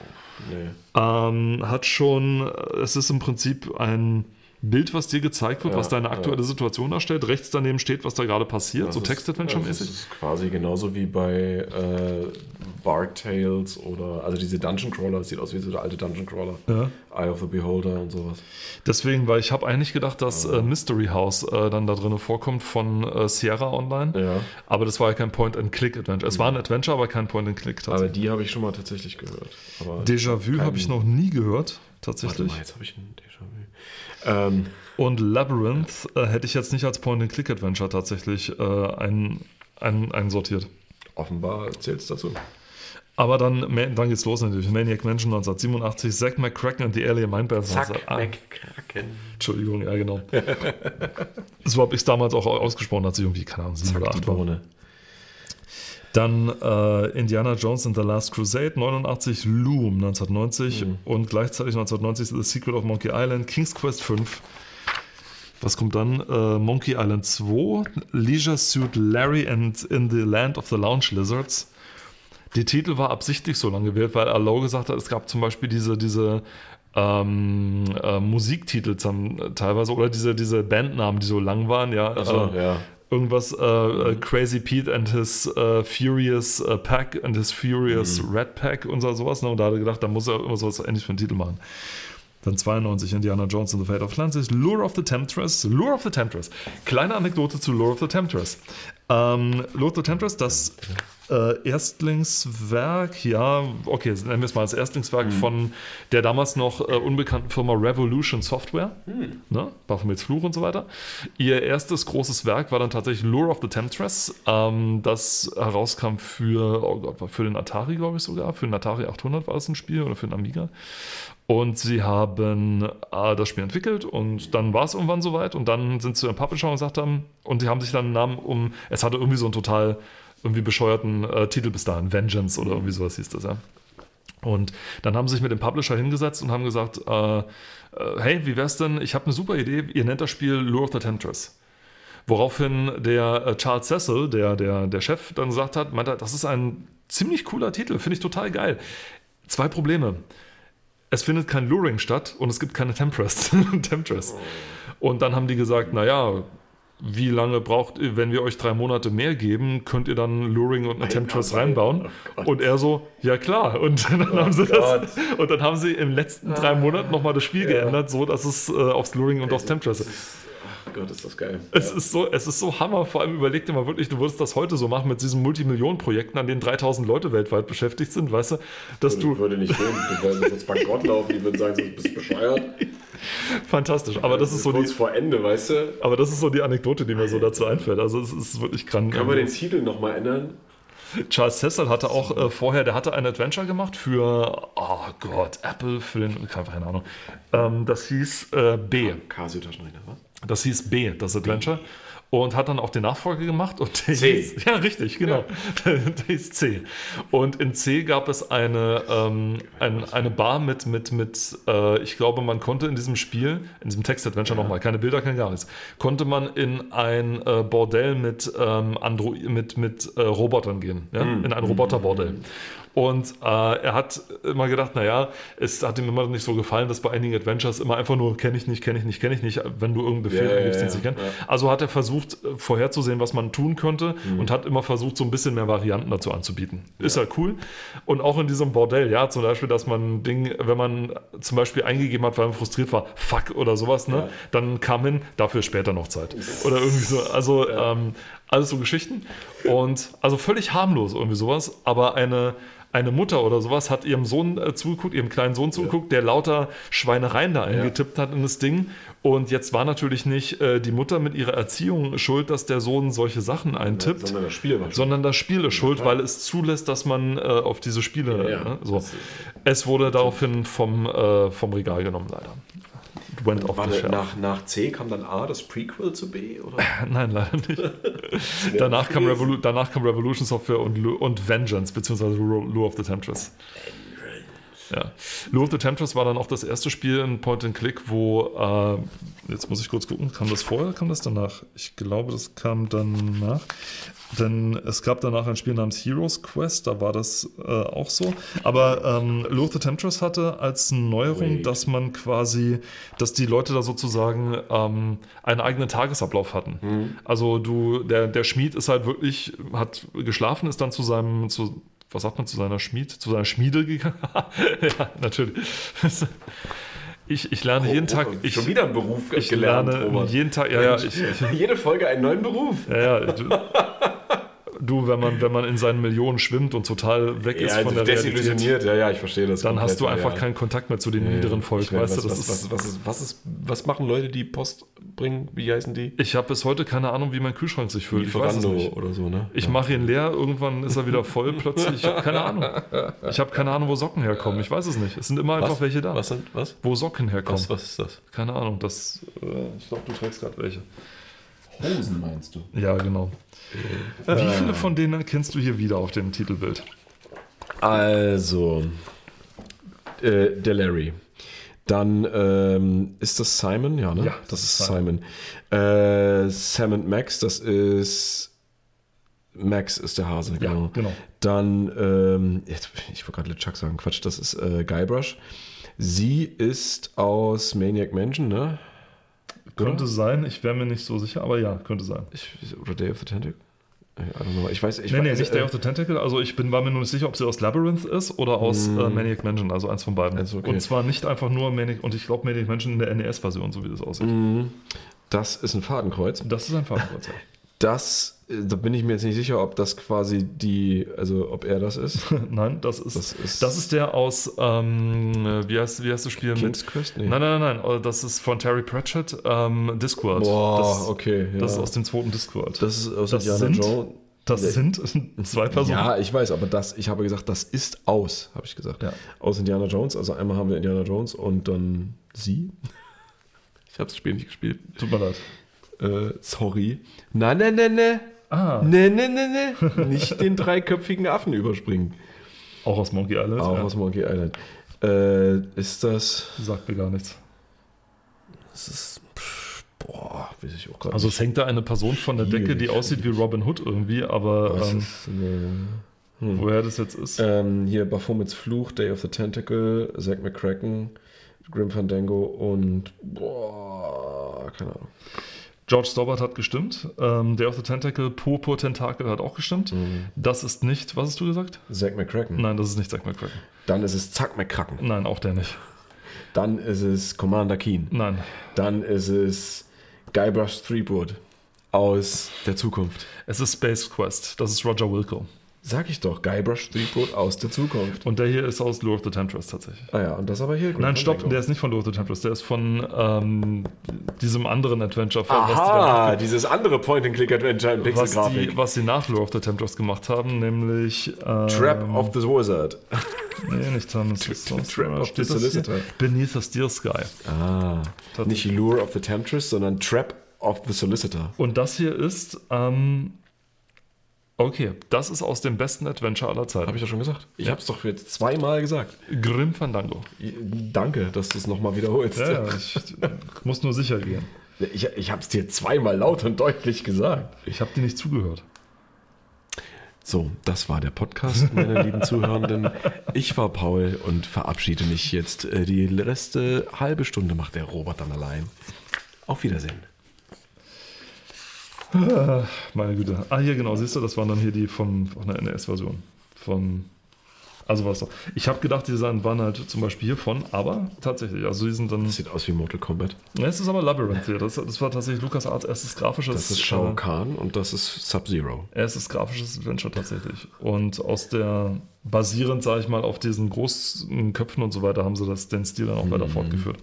Nee. Ähm, hat schon, es ist im Prinzip ein Bild, was dir gezeigt wird, Ja, was deine aktuelle ja. Situation darstellt. Rechts daneben steht, was da gerade passiert, Das so Text-Adventure-mäßig. Das ist quasi genauso wie bei äh, Bark Tales oder also diese Dungeon Crawler, das sieht aus wie so der alte Dungeon Crawler. Ja. Eye of the Beholder und sowas. Deswegen, weil ich habe eigentlich gedacht, dass äh, Mystery House äh, dann da drin vorkommt von äh, Sierra Online. Aber das war ja kein Point-and-Click-Adventure. Es war ein Adventure, aber kein Point-and-Click Aber die habe ich schon mal tatsächlich gehört. Déjà-vu habe ich noch nie gehört, Warte tatsächlich. mal, jetzt habe ich ein Déjà-vu. Ähm, Und Labyrinth äh, hätte ich jetzt nicht als Point-and-Click-Adventure tatsächlich äh, ein, ein, einsortiert. offenbar zählt es dazu. Aber dann, dann geht's los natürlich. Maniac Mansion 1987, Zack McCracken und die Alien Mindbells. Zack, Ah, McCracken. Entschuldigung, ja genau. (laughs) so habe ich es damals auch ausgesprochen, als ich irgendwie, keine Ahnung, sieben oder Zack, die acht war. Dann äh, Indiana Jones and the Last Crusade 89, Loom 1990 und gleichzeitig 1990 The Secret of Monkey Island, King's Quest 5. Was kommt dann? Äh, Monkey Island 2, Leisure Suit Larry and in the Land of the Lounge Lizards. Der Titel war absichtlich so lang gewählt, weil Allo gesagt hat, es gab zum Beispiel diese, diese ähm, äh, Musiktitel zum, teilweise oder diese, diese Bandnamen, die so lang waren, ja. Achso, äh, ja. Irgendwas, äh, äh, Crazy Pete and his äh, Furious äh, Pack and his Furious Red Pack und so, sowas. Ne? Und da hat er gedacht, da muss er immer sowas ähnlich für einen Titel machen. Dann 92 Indiana Jones and the Fate of Atlantis, Lure of the Temptress, Lure of the Temptress. Kleine Anekdote zu Lure of the Temptress. Ähm, Lure of the Temptress, das äh, Erstlingswerk, ja, okay, nennen wir es mal als Erstlingswerk von der damals noch äh, unbekannten Firma Revolution Software, ne? Baphomets Fluch und so weiter. Ihr erstes großes Werk war dann tatsächlich Lure of the Temptress, ähm, das herauskam für, oh Gott, für den Atari, glaube ich sogar, für den Atari 800 war das ein Spiel oder für den Amiga. Und sie haben äh, das Spiel entwickelt und dann war es irgendwann soweit und dann sind sie zu ihrem Publisher und gesagt haben, und die haben sich dann einen Namen um, es hatte irgendwie so einen total irgendwie bescheuerten äh, Titel bis dahin, Vengeance oder irgendwie sowas hieß das, ja. Und dann haben sie sich mit dem Publisher hingesetzt und haben gesagt, äh, äh, hey, wie wär's denn, ich habe eine super Idee, ihr nennt das Spiel Lure of the Temptress. Woraufhin der äh, Charles Cecil, der, der, der Chef, dann gesagt hat, meinte, das ist ein ziemlich cooler Titel, finde ich total geil. Zwei Probleme. Es findet kein Luring statt und es gibt keine Temptress. (laughs) Temptress. Und dann haben die gesagt, naja, wie lange braucht ihr, wenn wir euch drei Monate mehr geben, könnt ihr dann Luring und eine Temptress Gott, reinbauen? oh und er so, ja klar. Und dann, haben sie das, und dann haben sie im letzten drei Monaten nochmal das Spiel geändert, so dass es äh, aufs Luring und aufs Temptress ist. Gott, ist das geil. Es ist, so, es ist so Hammer, vor allem überleg dir mal wirklich, du würdest das heute so machen mit diesen Multimillionen-Projekten, an denen 3000 Leute weltweit beschäftigt sind, weißt du, dass du du, würde nicht gehen. Du würdest sonst bankrott laufen. Die würden sagen, du bist bescheuert. (laughs) fantastisch, aber das ist so kurz die, vor Ende, weißt du? aber das ist so die Anekdote, die mir so dazu einfällt, also es ist wirklich krank. Können wir den Titel nochmal ändern? Charles Cecil hatte auch äh, vorher, der hatte ein Adventure gemacht für, oh Gott, Apple, für den, keine Ahnung, ähm, das hieß äh, B, Casio Taschenrechner, was? Das hieß B, das Adventure. Und hat dann auch den Nachfolger gemacht und der C. (laughs) hieß, ja richtig, genau, (laughs) der hieß C. Und in C gab es eine, ähm, ein, eine Bar mit, mit, mit äh, ich glaube, man konnte in diesem Spiel, in diesem Text-Adventure nochmal, keine Bilder, kein gar nichts, konnte man in ein äh, Bordell mit, ähm, Andro mit, mit äh, Robotern gehen, ja? in ein Roboterbordell. Und äh, er hat immer gedacht, naja, es hat ihm immer nicht so gefallen, dass bei einigen Adventures immer einfach nur kenne ich nicht, kenne ich nicht, kenne ich nicht, wenn du irgendeinen Befehl ja, eingibst, den sie ja. Also hat er versucht, äh, vorherzusehen, was man tun könnte Mhm. und hat immer versucht, so ein bisschen mehr Varianten dazu anzubieten. Ist ja cool. Und auch in diesem Bordell, ja, zum Beispiel, dass man ein Ding, wenn man zum Beispiel eingegeben hat, weil man frustriert war, fuck oder sowas, ne, dann kam hin, dafür später noch Zeit. Oder irgendwie so. Also ähm, alles so Geschichten. Und also völlig harmlos irgendwie sowas, aber eine. Eine Mutter oder sowas hat ihrem Sohn äh, zugeguckt, ihrem kleinen Sohn zugeguckt, der lauter Schweinereien da eingetippt hat in das Ding. Und jetzt war natürlich nicht äh, die Mutter mit ihrer Erziehung schuld, dass der Sohn solche Sachen eintippt, Sondern das Spiel sondern das Spiel ist schuld, weil es zulässt, dass man äh, auf diese Spiele. Ja, ja. Ne, so. Es wurde daraufhin vom, äh, vom Regal genommen, leider. Went off the shelf. nach, nach C kam dann A, das Prequel zu B? Oder? (laughs) Nein, leider nicht. danach, kam Revolu danach kam Revolution Software und, Lu und Vengeance, beziehungsweise Lure of the Temptress. Ja. Lure of the Temptress war dann auch das erste Spiel in Point and Click, wo, äh, jetzt muss ich kurz gucken, kam das vorher, kam das danach? Ich glaube, das kam danach. Denn es gab danach ein Spiel namens Heroes Quest, da war das äh, auch so. Aber ähm, Lure the Temptress hatte als Neuerung, Wait. dass man quasi, dass die Leute da sozusagen ähm, einen eigenen Tagesablauf hatten. Also du, der, der Schmied ist halt wirklich, hat geschlafen, ist dann zu seinem, zu, was sagt man, zu seiner Schmied, zu seiner Schmiede gegangen. (laughs) ja, natürlich. (laughs) Ich, ich lerne jeden Tag, ich, schon wieder einen Beruf ich gelernt, lerne Robert. jeden Tag, ja, ja, ich, ich, (laughs) Jede Folge einen neuen Beruf. ja, ja, du, du, wenn man, wenn man in seinen Millionen schwimmt und total weg ist Ja, von der Realität, desillusioniert. Ja, ja, ich verstehe das. dann hast du komplett, einfach ja. keinen Kontakt mehr zu dem niederen Volk, Ich weißt was, du? Das was, ist, was, was, ist, was, ist, was machen Leute, die bringen? Wie heißen die? Ich habe bis heute keine Ahnung, wie mein Kühlschrank sich füllt. Ich weiß es Lieferando nicht. oder so, ne? Ich mache ihn leer, irgendwann ist er wieder voll plötzlich. Ich habe keine Ahnung. Ich habe keine Ahnung, wo Socken herkommen. Ich weiß es nicht. Es sind immer einfach was? welche da. Was sind, was? Wo Socken herkommen. Was, was ist das? Keine Ahnung. Das, äh, ich glaube, du trägst gerade welche. Hosen meinst du? Ja, genau. Wie viele von denen kennst du hier wieder auf dem Titelbild? Also, äh, der Larry. Dann ähm, ist das Simon, ja, ne? Ja, das, ist Simon. Äh, Sam und Max, das ist. Max ist der Hase, Ja, genau. genau. Dann, ähm, jetzt, ich wollte gerade LeChuck sagen, Quatsch, das ist äh, Guybrush. Sie ist aus Maniac Mansion, ne? Könnte sein, ich wäre mir nicht so sicher, aber ja, könnte sein. Ich, oder Day of the Tentacle? Ich weiß, ich nee, nee, weiß, nicht äh, Day of the Tentacle. Also ich bin, war mir nur nicht sicher, ob sie aus Labyrinth ist oder aus äh, Maniac Mansion, also eins von beiden. Also, okay. Und zwar nicht einfach nur Maniac, und ich glaube Maniac Mansion in der NES-Version, so wie das aussieht. Das ist ein Fadenkreuz. Das ist ein Fadenkreuz. ja. (laughs) Das, äh, da bin ich mir jetzt nicht sicher, ob das quasi die, also ob er das ist. (laughs) Nein, das ist, Das das ist- ist, der aus, ähm, äh, wie, heißt, wie heißt das Spiel King's mit? Quest? Nee. Nein, nein, nein, nein, das ist von Terry Pratchett, ähm, Discworld. Boah, das, okay. Ja. das ist aus dem zweiten Discworld. Das ist aus Das Indiana sind- Jones. Das sind (laughs) zwei Personen. Ja, ich weiß, aber das, ich habe gesagt, das ist aus, habe ich gesagt. Ja. Aus Indiana Jones. Also einmal haben wir Indiana Jones und dann sie. (laughs) Ich habe das Spiel nicht gespielt. Tut mir leid. Äh, sorry. Nein, nein, nein, nein. Ah, Nee, nee, nee, nee. Nicht den dreiköpfigen Affen überspringen. auch aus Monkey Island. Auch ja. aus Monkey Island. Äh, ist das. Sagt mir gar nichts. Das ist. pff, Boah, weiß ich auch gerade Also es hängt da eine Person von der Decke, die aussieht wie Robin Hood irgendwie, aber ähm, ist eine, woher das jetzt ist. ähm, hier Baphomets Fluch, Day of the Tentacle, Zack McCracken, Grim Fandango und boah, keine Ahnung. George Stobbart hat gestimmt. Ähm, Day of the Tentacle, Purpur Tentakel hat auch gestimmt. Das ist nicht, was hast du gesagt? Zack McCracken. Nein, das ist nicht Zack McCracken. Dann ist es Zack McCracken. Nein, auch der nicht. Dann ist es Commander Keen. Nein. Dann ist es Guybrush Threepwood aus der Zukunft. Es ist Space Quest. Das ist Roger Wilco. Sag ich doch, Guybrush Threepwood aus der Zukunft. Und der hier ist aus Lure of the Temptress tatsächlich. Ah ja, und das aber hier. Nein, stopp, der ist nicht von Lure of the Temptress. Der ist von ähm, diesem anderen Adventure. Von, Aha, dieses andere Point-and-Click-Adventure in was, die, was, die, was sie nach Lure of the Temptress gemacht haben, nämlich. Ähm, Trap of the Wizard. (laughs) Nee, nicht Thomas. Trap of the Solicitor. Beneath the Steel Sky. Ah, nicht Lure of the Temptress, sondern Trap of the Solicitor. Und das hier ist. Ähm, okay, das ist aus dem besten Adventure aller Zeiten. Habe ich ja schon gesagt. Ich habe es doch jetzt zweimal gesagt. Grim Fandango. Danke, dass du es nochmal wiederholst. Ja, ja, ich (laughs) muss nur sicher gehen. Ich, ich habe es dir zweimal laut und deutlich gesagt. Ich habe dir nicht zugehört. So, das war der Podcast, meine lieben (laughs) Zuhörenden. Ich war Paul und verabschiede mich jetzt. Äh, Die letzte halbe Stunde macht der Robert dann allein. Auf Wiedersehen. (laughs) Meine Güte. Ah, hier genau, siehst du, das waren dann hier die vom, von der NES-Version. Von. Also was doch. Ich habe gedacht, die waren halt zum Beispiel hiervon, aber tatsächlich, also die sind dann. Das sieht aus wie Mortal Kombat. Ja, es ist aber Labyrinth hier. Das, das war tatsächlich Lukas Arts erstes grafisches. Das ist Shao äh, Kahn und das ist Sub-Zero. erstes grafisches Adventure tatsächlich. Und aus der, basierend, sage ich mal, auf diesen großen Köpfen und so weiter, haben sie das, den Stil dann auch weiter fortgeführt.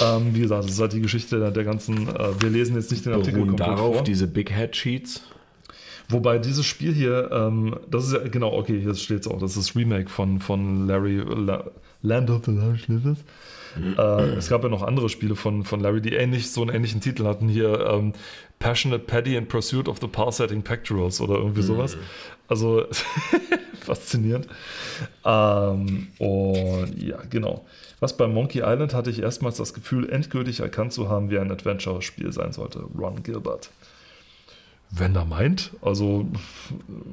Ähm, wie gesagt, das ist halt die Geschichte der, der ganzen, äh, wir lesen jetzt nicht den Artikel Beruhen darauf vor. diese Big Head Sheets. Wobei dieses Spiel hier, ähm, das ist ja, genau, okay, hier steht es auch, das ist das Remake von, von Larry, La, Land of the Lost Livers. Äh, es gab ja noch andere Spiele von, von Larry, die ähnlich, so einen ähnlichen Titel hatten. Hier ähm, Passionate Paddy in Pursuit of the Pulsating Pectorals oder irgendwie sowas. Also (laughs) faszinierend. Ähm, und ja, genau. Was bei Monkey Island hatte ich erstmals das Gefühl, endgültig erkannt zu haben, wie ein Adventure-Spiel sein sollte. Ron Gilbert. Wenn er meint, also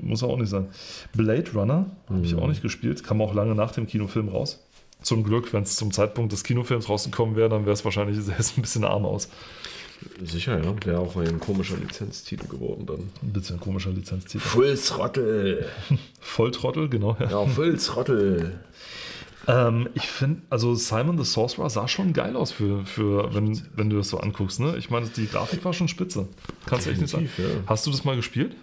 muss er auch nicht sein. Blade Runner habe ich auch nicht gespielt, kam auch lange nach dem Kinofilm raus. Zum Glück, wenn es zum Zeitpunkt des Kinofilms rausgekommen wäre, dann wäre es wahrscheinlich (laughs) sähe es ein bisschen arm aus. Sicher, ja. Wäre auch ein komischer Lizenztitel geworden dann. Ein bisschen komischer Lizenztitel. Full Throttle. (laughs) Volltrottel, genau. Ja. Ja, Full Throttle. Ähm, ich finde, also Simon the Sorcerer sah schon geil aus für, für wenn, wenn du das so anguckst. Ne? Ich meine, die Grafik war schon spitze. Kannst du echt nicht sagen. Ja. Hast du das mal gespielt?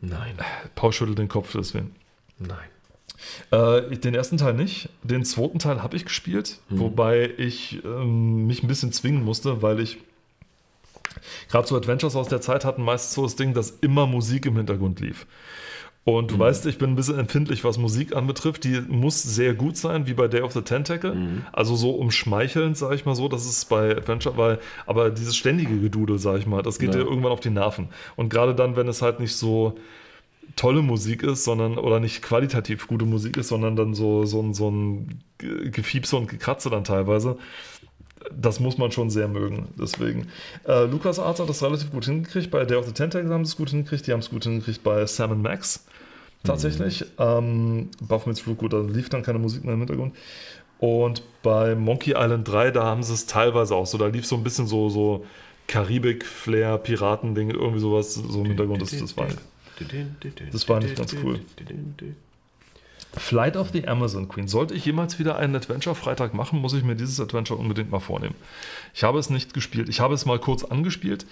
Nein. Paul schüttelt den Kopf deswegen. Nein. Äh, den ersten Teil nicht. Den zweiten Teil habe ich gespielt, wobei ich ähm, mich ein bisschen zwingen musste, weil ich gerade so Adventures aus der Zeit hatten meistens so das Ding, dass immer Musik im Hintergrund lief. Und du weißt, ich bin ein bisschen empfindlich, was Musik anbetrifft. Die muss sehr gut sein, wie bei Day of the Tentacle. Also so umschmeichelnd, sage ich mal so. Das ist bei Adventure, weil, aber dieses ständige Gedudel, sage ich mal, das geht Ja. dir irgendwann auf die Nerven. Und gerade dann, wenn es halt nicht so tolle Musik ist, sondern oder nicht qualitativ gute Musik ist, sondern dann so, so, ein- so ein Ge- Gefiepse und Gekratze dann teilweise. Das muss man schon sehr mögen. Deswegen. Äh, Lucas Arts hat das relativ gut hingekriegt. Bei Day of the Tentacle haben sie es gut hingekriegt. Die haben es gut hingekriegt bei Sam Max. Tatsächlich. Ähm, Baphomets Flug, gut, da lief dann keine Musik mehr im Hintergrund. Und bei Monkey Island 3, da haben sie es teilweise auch so. Da lief so ein bisschen so, so Karibik-Flair, Piratending, irgendwie sowas so im Hintergrund. Das, das war Das war nicht ganz cool. Flight of the Amazon Queen. Sollte ich jemals wieder einen Adventure-Freitag machen, muss ich mir dieses Adventure unbedingt mal vornehmen. Ich habe es nicht gespielt. Ich habe es mal kurz angespielt.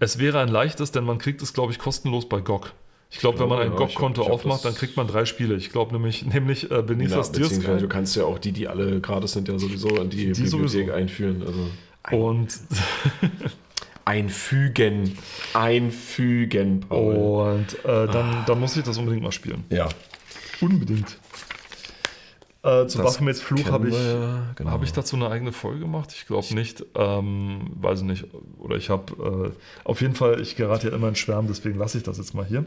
Es wäre ein leichtes, denn man kriegt es, glaube ich, kostenlos bei GOG. Ich glaube, wenn man ein ja, GOG-Konto aufmacht, dann kriegt man drei Spiele. Ich glaube nämlich, (laughs) nämlich äh, Beneath Ja, beziehungsweise du kannst ja auch die, die alle gratis sind, ja sowieso in die, Die Bibliothek sowieso. einführen. Also und, (laughs) einfügen. Einfügen, Paul. und äh, dann, dann muss ich das unbedingt mal spielen. Ja. Unbedingt. Äh, zu Baphomets Fluch habe ich, ja, genau. Habe ich dazu eine eigene Folge gemacht? Ich glaube nicht. Ähm, weiß ich nicht. Oder ich habe äh, auf jeden Fall, ich gerate ja immer in Schwärmen, deswegen lasse ich das jetzt mal hier.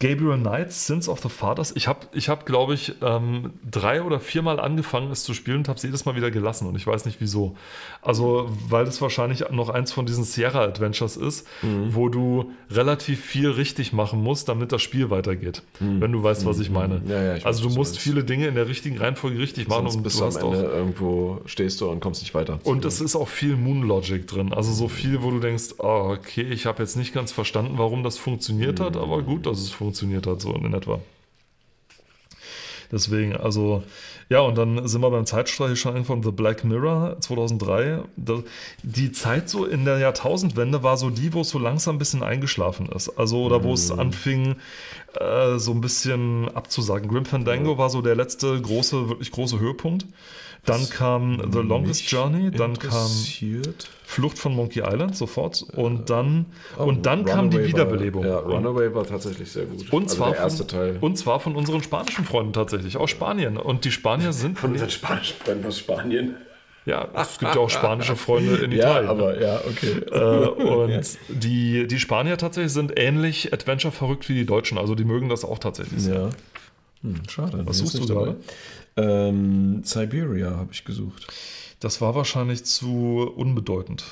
Gabriel Knights, Sins of the Fathers. Ich habe, ich hab, glaube ich, ähm, drei oder viermal angefangen, es zu spielen und habe es jedes Mal wieder gelassen und ich weiß nicht wieso. Also, weil es wahrscheinlich noch eins von diesen Sierra Adventures ist, Mhm. wo du relativ viel richtig machen musst, damit das Spiel weitergeht. Wenn du weißt, was ich meine. Mhm. Ja, ja, ich also, du musst viele Dinge in der richtigen Reihenfolge richtig machen Sonst und bist du am hast auch Ende irgendwo stehst du und kommst nicht weiter. und es ist auch viel Moon Logic drin. Also so viel, wo du denkst, ah, okay, ich habe jetzt nicht ganz verstanden, warum das funktioniert hat, aber gut, dass es funktioniert hat, so in etwa. Deswegen, also, ja, und dann sind wir beim Zeitstreich schon von The Black Mirror 2003. Da, die Zeit so in der Jahrtausendwende war so die, wo es so langsam ein bisschen eingeschlafen ist. Also, oder wo es anfing, äh, so ein bisschen abzusagen. Grim Fandango war so der letzte große, wirklich große Höhepunkt. Dann kam The Longest Journey, dann kam interessiert. Flucht von Monkey Island sofort und dann, und dann kam die Runaway Wiederbelebung. War, ja, Runaway war tatsächlich sehr gut. Und also zwar, der erste von, Teil. und zwar von unseren spanischen Freunden tatsächlich, aus Spanien. Und die Spanier sind. von unseren spanischen Freunden aus Spanien. Ja, es gibt ja auch spanische Freunde in (laughs) Ja, Italien. aber ja, okay. äh, und (laughs) die, die Spanier tatsächlich sind ähnlich Adventure verrückt wie die Deutschen. Also die mögen das auch tatsächlich sehr. Ja. Hm, schade. Was suchst du gerade? Ähm, Siberia habe ich gesucht. Das war wahrscheinlich zu unbedeutend.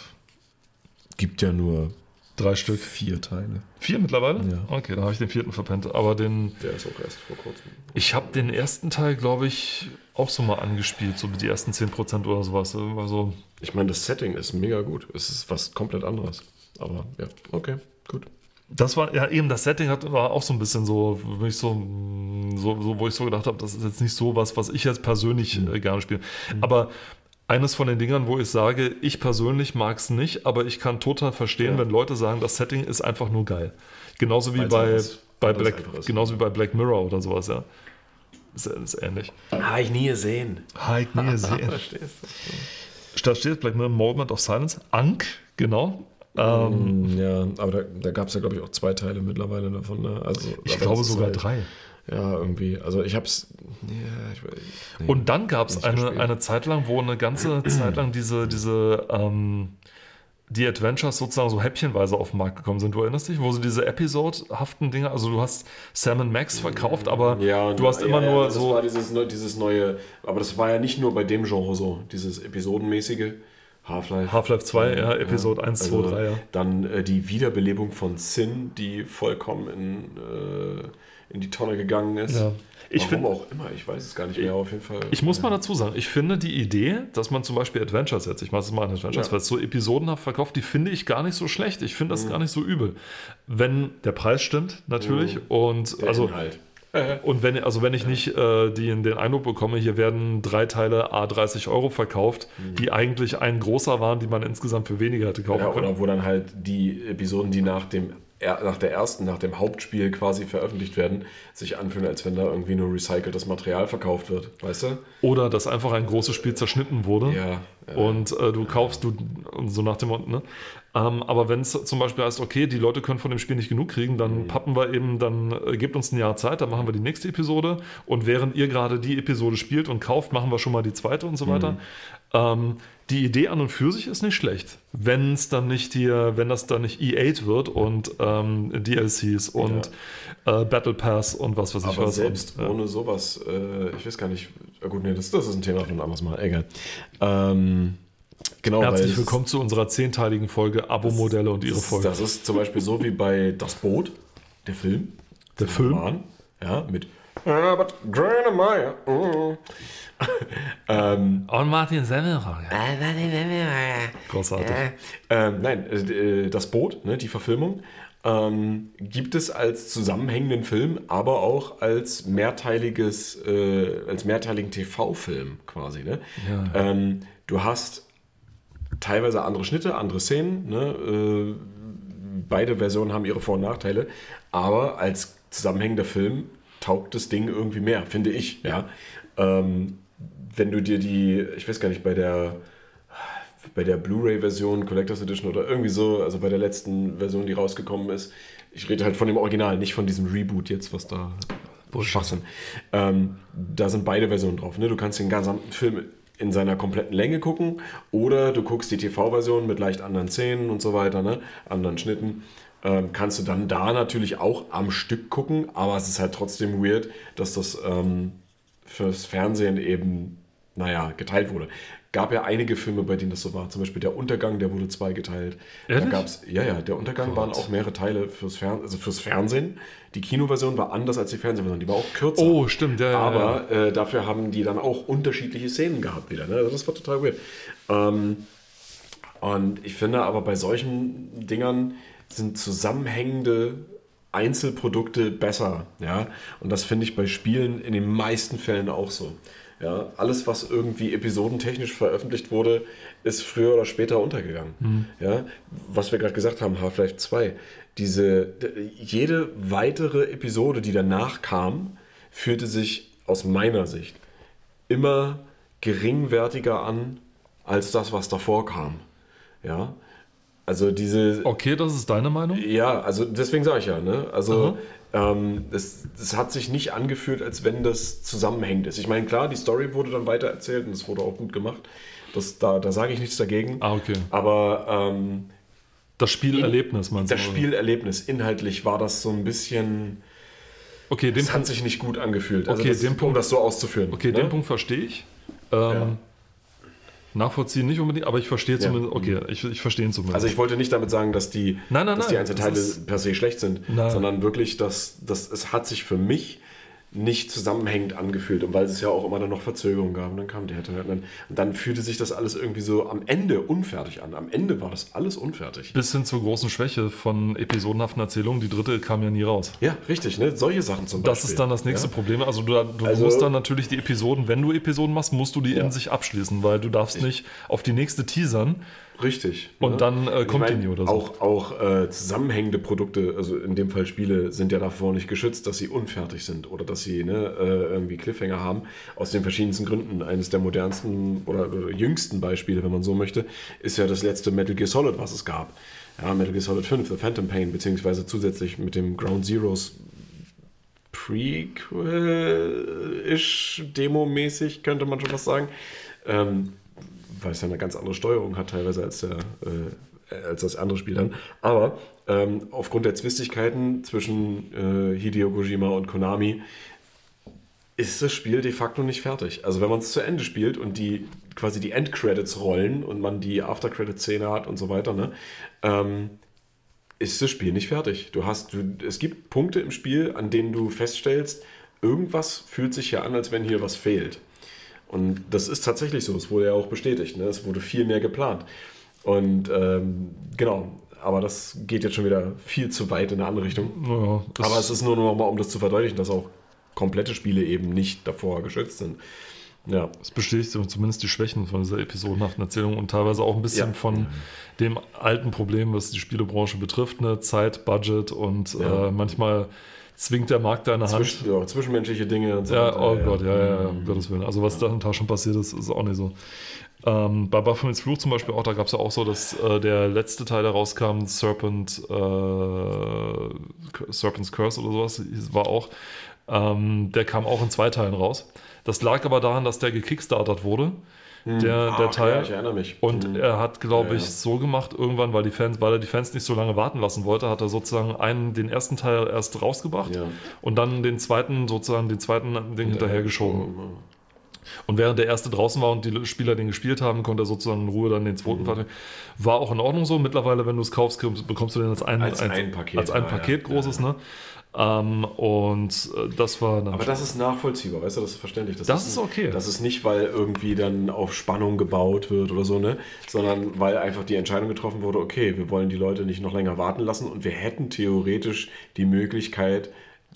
Gibt ja nur Drei Stück. vier Teile. Vier mittlerweile? Ja. Okay, da habe ich den vierten verpennt. Aber den, Der ist auch erst vor kurzem. ich habe den ersten Teil, glaube ich, auch so mal angespielt. So die ersten 10% oder sowas. Also, Ich meine, das Setting ist mega gut. Es ist was komplett anderes. Aber ja, okay, gut. Das war ja eben, das Setting hat, war auch so ein bisschen so, wo ich so, so, so wo ich so gedacht habe, das ist jetzt nicht so was, was ich jetzt persönlich Mhm. äh, gerne spiele. Aber eines von den Dingern, wo ich sage, ich persönlich mag es nicht, aber ich kann total verstehen, Ja. wenn Leute sagen, das Setting ist einfach nur geil. Genauso wie Weil's bei, anders- bei anders Black, genauso wie bei Black Mirror oder sowas, ja. Ist, ist ähnlich. Habe ich nie gesehen. Halt nie gesehen. (laughs) Verstehst du? Da steht Black Mirror Moment of Silence. Ankh, genau. Ähm, Mm, Ja, aber da, da gab es ja, glaube ich, auch zwei Teile mittlerweile davon. Ne? Also, ich glaube sogar drei. Ja, irgendwie. Also ich hab's. Ja, ich, nee. Und dann gab es eine, eine Zeit lang, wo eine ganze (clears throat) Zeit lang diese, diese ähm, die Adventures sozusagen so häppchenweise auf den Markt gekommen sind. Du erinnerst dich, wo sie diese episodehaften Dinge, also du hast Sam Max verkauft, aber Ja, du hast immer ja, nur ja, das so. war dieses, dieses neue, aber das war ja nicht nur bei dem Genre so, dieses episodenmäßige. Half-Life. Half-Life 2, ja, Episode 1, 2, 3, ja. Dann äh, die Wiederbelebung von Sin, die vollkommen in, äh, in die Tonne gegangen ist. Ja. Ich Warum find- auch immer, ich weiß es gar nicht mehr, auf jeden Fall. Ich muss mal dazu sagen, ich finde die Idee, dass man zum Beispiel Adventures jetzt, ich mache es mal an Adventures, Ja. weil es so episodenhaft verkauft, die finde ich gar nicht so schlecht. Ich finde das Mhm. gar nicht so übel. Wenn der Preis stimmt, natürlich. Und Der also. Inhalt. Und wenn, also wenn ich nicht äh, die, den Eindruck bekomme, hier werden drei Teile A 30 Euro verkauft, die eigentlich ein großer waren, die man insgesamt für weniger hätte kaufen Mhm. Ja, können. oder wo dann halt die Episoden, die nach dem nach der ersten, nach dem Hauptspiel quasi veröffentlicht werden, sich anfühlen, als wenn da irgendwie nur recyceltes Material verkauft wird, weißt du? Oder dass einfach ein großes Spiel zerschnitten wurde. Ja. ja. Und äh, du kaufst du so nach dem Motto, ne? Ähm, aber wenn es zum Beispiel heißt, okay, die Leute können von dem Spiel nicht genug kriegen, dann Mhm. pappen wir eben, dann äh, gebt uns ein Jahr Zeit, dann machen wir die nächste Episode und während ihr gerade die Episode spielt und kauft, machen wir schon mal die zweite und so weiter. Mhm. Ähm, die Idee an und für sich ist nicht schlecht, wenn es dann nicht hier, wenn das dann nicht E8 wird und ähm, DLCs und äh, Battle Pass und was weiß ich Aber was. selbst und, ja. ohne sowas, äh, ich weiß gar nicht, gut, nee, das, das ist ein Thema von anderes Mal, egal. Ähm, genau, Herzlich willkommen zu unserer zehnteiligen Folge Abo-Modelle und ihre Folgen. das ist zum Beispiel so wie bei Das Boot, der Film. Der Film? Roman, ja, mit Herbert Grönemeyer. Mm. ähm, Und Martin Semmelrogge. Großartig. ähm, nein, äh, das Boot, ne, die Verfilmung, ähm, gibt es als zusammenhängenden Film, aber auch als mehrteiliges, äh, als mehrteiligen TV-Film quasi. Ne? Ja. Ähm, du hast teilweise andere Schnitte, andere Szenen. Ne? Äh, beide Versionen haben ihre Vor- und Nachteile, aber als zusammenhängender Film taugt das Ding irgendwie mehr, finde ich. Ja. Ähm, wenn du dir die, ich weiß gar nicht, bei der bei der Blu-ray-Version, Collectors Edition oder irgendwie so, also bei der letzten Version, die rausgekommen ist, ich rede halt von dem Original, nicht von diesem Reboot jetzt, was da Schwachsinn. Ähm, da sind beide Versionen drauf. Ne? Du kannst den gesamten Film in seiner kompletten Länge gucken oder du guckst die TV-Version mit leicht anderen Szenen und so weiter, ne? anderen Schnitten. Ähm, kannst du dann da natürlich auch am Stück gucken, aber es ist halt trotzdem weird, dass das ähm, fürs Fernsehen eben, naja, geteilt wurde. Gab ja einige Filme, bei denen das so war. Zum Beispiel Der Untergang, der wurde zweigeteilt. Da Ehrlich? gab's, ja, ja, Der Untergang waren auch mehrere Teile fürs, Fern also fürs Fernsehen. Die Kinoversion war anders als die Fernsehversion, die war auch kürzer. Oh, stimmt, ja, ja, Aber Äh, dafür haben die dann auch unterschiedliche Szenen gehabt wieder. Ne? Also das war total weird. Ähm, und ich finde aber bei solchen Dingern sind zusammenhängende Einzelprodukte besser. Ja? Und das finde ich bei Spielen in den meisten Fällen auch so. Ja? Alles, was irgendwie episodentechnisch veröffentlicht wurde, ist früher oder später untergegangen. Ja? Was wir gerade gesagt haben, Half-Life 2. Diese, jede weitere Episode, die danach kam, fühlte sich aus meiner Sicht immer geringwertiger an als das, was davor kam. Ja, also diese, Okay, das ist deine Meinung? ja, also deswegen sage ich ja, ne? Also ähm, es, es hat sich nicht angefühlt, als wenn das zusammenhängend ist. Ich meine, klar, die Story wurde dann weiter erzählt und es wurde auch gut gemacht. Das, da, da sage ich nichts dagegen. Ah, okay. Aber ähm, Das Spielerlebnis, meinst das du? Spielerlebnis, inhaltlich war das so ein bisschen. Okay, Es hat sich nicht gut angefühlt. Also Okay, das, den um Punkt- das so auszuführen. Okay, ne? den Punkt verstehe ich. Ähm, Ja. Nachvollziehen nicht unbedingt, aber ich verstehe zumindest. Okay, ich, ich verstehe ihn zumindest. Also ich wollte nicht damit sagen, dass die, Nein, nein, dass die nein, Einzelteile das ist- per se schlecht sind, sondern wirklich, dass, dass es hat sich für mich nicht zusammenhängend angefühlt und weil es ja auch immer dann noch Verzögerungen gab und dann kam der und dann, und dann fühlte sich das alles irgendwie so am Ende unfertig an. Am Ende war das alles unfertig. Bis hin zur großen Schwäche von episodenhaften Erzählungen. Die dritte kam ja nie raus. Ja, richtig, ne? Solche Sachen zum Das Beispiel. ist dann das nächste Ja? Problem. Also du, du Also- musst dann natürlich die Episoden, wenn du Episoden machst, musst du die Ja. in sich abschließen, weil du darfst nicht auf die nächste teasern. Richtig. Und dann, äh, Continue oder so. Auch, auch äh, zusammenhängende Produkte, also in dem Fall Spiele, sind ja davor nicht geschützt, dass sie unfertig sind oder dass sie ne, äh, irgendwie Cliffhanger haben. Aus den verschiedensten Gründen. Eines der modernsten oder, oder jüngsten Beispiele, wenn man so möchte, ist ja das letzte Metal Gear Solid, was es gab. Ja, Metal Gear Solid 5, The Phantom Pain, beziehungsweise zusätzlich mit dem Ground Zeroes Prequel-ish, Demo-mäßig, könnte man schon was sagen. Ähm, weil es ja eine ganz andere Steuerung hat teilweise als, der, äh, als das andere Spiel dann. Aber ähm, aufgrund der Zwistigkeiten zwischen äh, Hideo Kojima und Konami ist das Spiel de facto nicht fertig. Also wenn man es zu Ende spielt und die quasi die Endcredits rollen und man die Aftercredit-Szene hat und so weiter, ne, ähm, ist das Spiel nicht fertig. Du hast, du, es gibt Punkte im Spiel, an denen du feststellst, irgendwas fühlt sich ja an, als wenn hier was fehlt. Und das ist tatsächlich so. Es wurde ja auch bestätigt. Ne? Es wurde viel mehr geplant. Und ähm, genau, aber das geht jetzt schon wieder viel zu weit in eine andere Richtung. Ja, Aber es ist nur noch mal, um das zu verdeutlichen, dass auch komplette Spiele eben nicht davor geschützt sind. Ja. Das bestätigt zumindest die Schwächen von dieser episodenhaften Erzählung und teilweise auch ein bisschen Ja. von dem alten Problem, was die Spielebranche betrifft, ne? Zeit, Budget und Ja. äh, manchmal zwingt der Markt deine Hand. Zwischen, ja, zwischenmenschliche Dinge und so. Ja, oh Gott, ja, ja, ja, um Gottes Willen. Also was da in schon passiert ist, ist auch nicht so. Ähm, bei Baphomets Fluch zum Beispiel auch, da gab es ja auch so, dass äh, der letzte Teil, der rauskam, Serpent, äh, Serpent's Curse oder sowas, war auch, ähm, der kam auch in zwei Teilen raus. Das lag aber daran, dass der gekickstartert wurde, der, Ah, der okay, Teil. Ja, ich erinnere mich. Und Mhm. er hat, glaube Ja, ja. ich, so gemacht, irgendwann, weil die Fans, weil er die Fans nicht so lange warten lassen wollte, hat er sozusagen einen, den ersten Teil erst rausgebracht Ja. und dann den zweiten, sozusagen den zweiten Ding hinterhergeschoben. Und während der erste draußen war und die Spieler den gespielt haben, konnte er sozusagen in Ruhe dann den zweiten Mhm. Part. War auch in Ordnung so. Mittlerweile, wenn du es kaufst, bekommst du den als ein, Als ein Paket, Als ein ja, Paket ja. großes, ne? Ähm, und äh, das war dann. Aber das ist nachvollziehbar, weißt du, das ist verständlich. Das ist okay. Das ist nicht, weil irgendwie dann auf Spannung gebaut wird oder so, ne? Sondern weil einfach die Entscheidung getroffen wurde, okay, wir wollen die Leute nicht noch länger warten lassen und wir hätten theoretisch die Möglichkeit,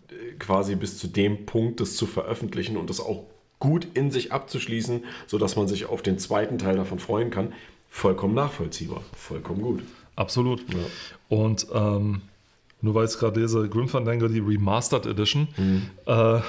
äh, quasi bis zu dem Punkt das zu veröffentlichen und das auch gut in sich abzuschließen, sodass man sich auf den zweiten Teil davon freuen kann. Vollkommen nachvollziehbar. Vollkommen gut. Absolut. Und ähm, nur weil ich es gerade lese, Grim Fandango, die Remastered Edition. Mhm. Äh,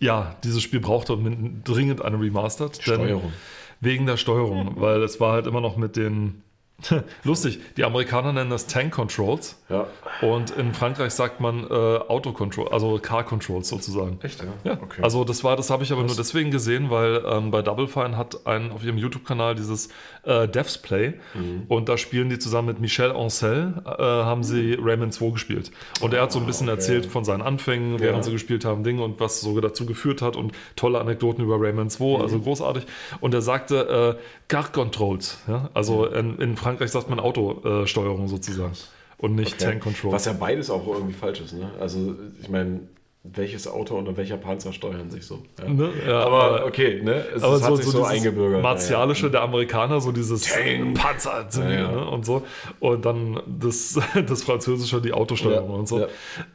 ja, dieses Spiel brauchte dringend eine Remastered. Steuerung. Wegen der Steuerung, (laughs) weil es war halt immer noch mit den. (laughs) Lustig, die Amerikaner nennen das Tank Controls Ja. und in Frankreich sagt man äh, Auto Control, also Car Controls sozusagen. Echt, ja? Ja, Okay. also das war, das habe ich aber nur deswegen gesehen, weil ähm, bei Double Fine hat ein auf ihrem YouTube-Kanal dieses äh, Devs Play Mhm. und da spielen die zusammen mit Michel Ancel, äh, haben sie Rayman 2 gespielt. Und er hat so ein bisschen Ah, okay. erzählt von seinen Anfängen, während Ja. sie gespielt haben, Dinge und was so dazu geführt hat und tolle Anekdoten über Rayman 2, Mhm. also großartig. Und er sagte äh, Car Controls, ja? also in, in Frankreich sagt man Autosteuerung sozusagen und nicht Okay. Tank Control. Was ja beides auch irgendwie falsch ist. Ne? Also, ich meine, welches Auto und welcher Panzer steuern sich so? Ja. Ne? Ja, Aber okay, ne? es, aber hat sich so, dieses eingebürgert. Martialische der Amerikaner, so dieses Tank. Panzer Ja, ja. Ne? und so. Und dann das, (laughs) das Französische, die Autosteuerung Ja, und so. ja.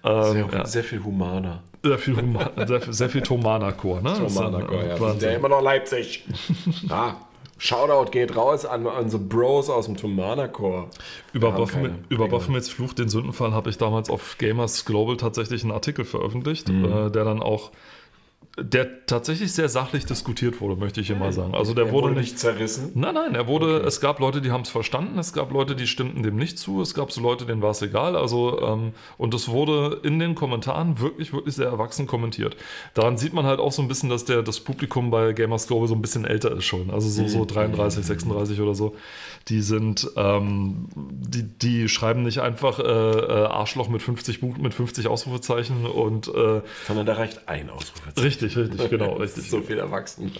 Ähm, Sehr, ja. sehr viel humaner. Sehr viel, Huma- (laughs) sehr, viel- sehr viel Tomana-Chor. Ne? Äh, ja. Ja immer noch Leipzig. ja. (laughs) Shoutout geht raus an unsere Bros aus dem Baphomet, keine. über Egal. Baphomets Fluch, den Sündenfall, habe ich damals auf Gamers Global tatsächlich einen Artikel veröffentlicht, Mhm. äh, der dann auch, der tatsächlich sehr sachlich diskutiert wurde, möchte ich hier mal sagen. Also der Er wurde wurde nicht zerrissen. Nein, nein, er wurde, es gab Leute, die haben es verstanden, es gab Leute, die stimmten dem nicht zu, es gab so Leute, denen war es egal, also, ähm, und es wurde in den Kommentaren wirklich, wirklich sehr erwachsen kommentiert. Daran sieht man halt auch so ein bisschen, dass der, das Publikum bei Gamers Global so ein bisschen älter ist schon, also so, so 33, 36 oder so. Die sind, ähm, die, die schreiben nicht einfach äh, äh, Arschloch mit 50 Buch, mit 50 Ausrufezeichen und, äh, Sondern da reicht ein Ausrufezeichen. richtig, richtig, genau, (laughs) Das ist richtig. so viel erwachsen.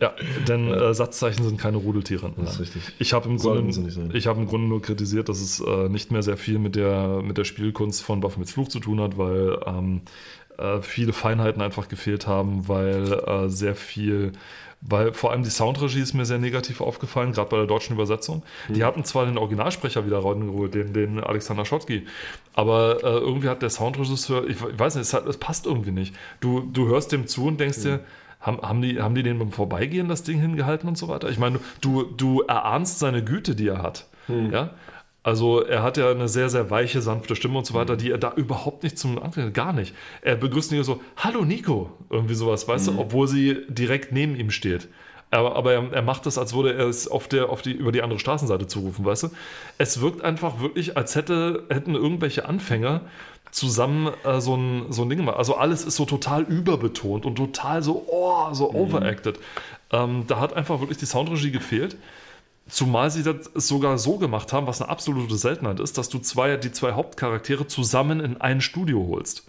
Ja, denn äh, Satzzeichen sind keine Rudeltiere. Das ist richtig. Ich habe im, habe im Grunde nur kritisiert, dass es äh, nicht mehr sehr viel mit der, mit der Spielkunst von Baphomets Fluch zu tun hat, weil ähm, äh, viele Feinheiten einfach gefehlt haben, weil äh, sehr viel, weil vor allem die Soundregie ist mir sehr negativ aufgefallen, gerade bei der deutschen Übersetzung. Mhm. Die hatten zwar den Originalsprecher wieder reingeholt, den, den Alexander Schottky, aber äh, irgendwie hat der Soundregisseur, ich, ich weiß nicht, es, hat, es passt irgendwie nicht. Du, du hörst dem zu und denkst dir, haben, haben, die, haben die den beim Vorbeigehen das Ding hingehalten und so weiter? Ich meine, du, du erahnst seine Güte, die er hat. Ja? Also er hat ja eine sehr, sehr weiche, sanfte Stimme und so weiter, die er da überhaupt nicht zum Anklingen, gar nicht. Er begrüßt Nico so, hallo Nico, irgendwie sowas, weißt du, obwohl sie direkt neben ihm steht. Aber, aber er, er macht das, als würde er es auf der, auf die, über die andere Straßenseite zurufen, weißt du? Es wirkt einfach wirklich, als hätte, hätten irgendwelche Anfänger zusammen äh, so, ein, so ein Ding gemacht. Also alles ist so total überbetont und total so, oh, so overacted. Ähm, da hat einfach wirklich die Soundregie gefehlt. Zumal sie das sogar so gemacht haben, was eine absolute Seltenheit ist, dass du zwei, die zwei Hauptcharaktere zusammen in ein Studio holst.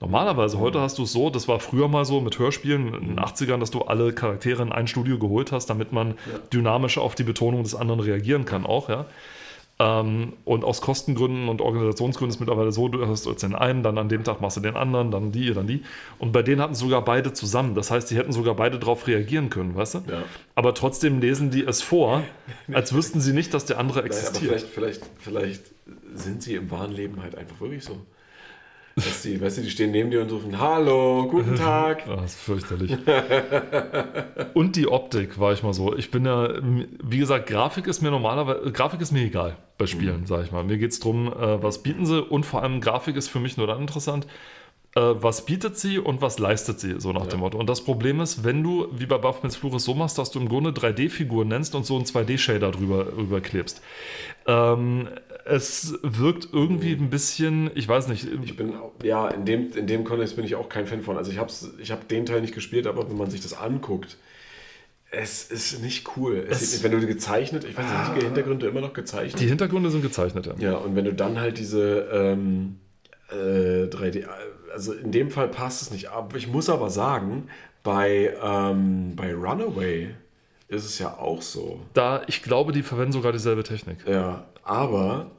Normalerweise, heute hast du es so, das war früher mal so mit Hörspielen in den 80ern, dass du alle Charaktere in ein Studio geholt hast, damit man dynamisch auf die Betonung des anderen reagieren kann auch, ja. Ähm, und aus Kostengründen und Organisationsgründen ist es mittlerweile so, du hast jetzt den einen, dann an dem Tag machst du den anderen, dann die, dann die. Und bei denen hatten sogar beide zusammen. Das heißt, die hätten sogar beide darauf reagieren können, weißt du? Ja. Aber trotzdem lesen die es vor, (laughs) als wüssten sie nicht, dass der andere existiert. vielleicht, vielleicht, vielleicht sind sie im wahren Leben halt einfach wirklich so. Dass die, weißt du, die stehen neben dir und rufen, hallo, guten (laughs) Tag. Ah, das ist fürchterlich. und die Optik war ich mal so. Ich bin ja, wie gesagt, Grafik ist mir normalerweise, Grafik ist mir egal bei Spielen, sag ich mal. Mir geht es darum, äh, was bieten sie und vor allem Grafik ist für mich nur dann interessant, äh, was bietet sie und was leistet sie, so nach dem Motto. Und das Problem ist, wenn du, wie bei Baphomet's Fluch es so machst, dass du im Grunde 3D-Figuren nennst und so einen 2D-Shader drüber, drüber klebst. Ähm, es wirkt irgendwie ein bisschen, ich weiß nicht. Ich bin, ja, in dem, in dem Kontext bin ich auch kein Fan von. Also ich habe ich hab den Teil nicht gespielt, aber wenn man sich das anguckt, es ist nicht cool. Es Es- wenn du gezeichnet, ich weiß nicht, sind die Hintergründe immer noch gezeichnet? Die Hintergründe sind gezeichnet, ja. Ja, und wenn du dann halt diese ähm, äh, 3D, also in dem Fall passt es nicht. Aber ich muss aber sagen, bei, ähm, bei Runaway ist es ja auch so. Da, ich glaube, die verwenden sogar dieselbe Technik. Ja, aber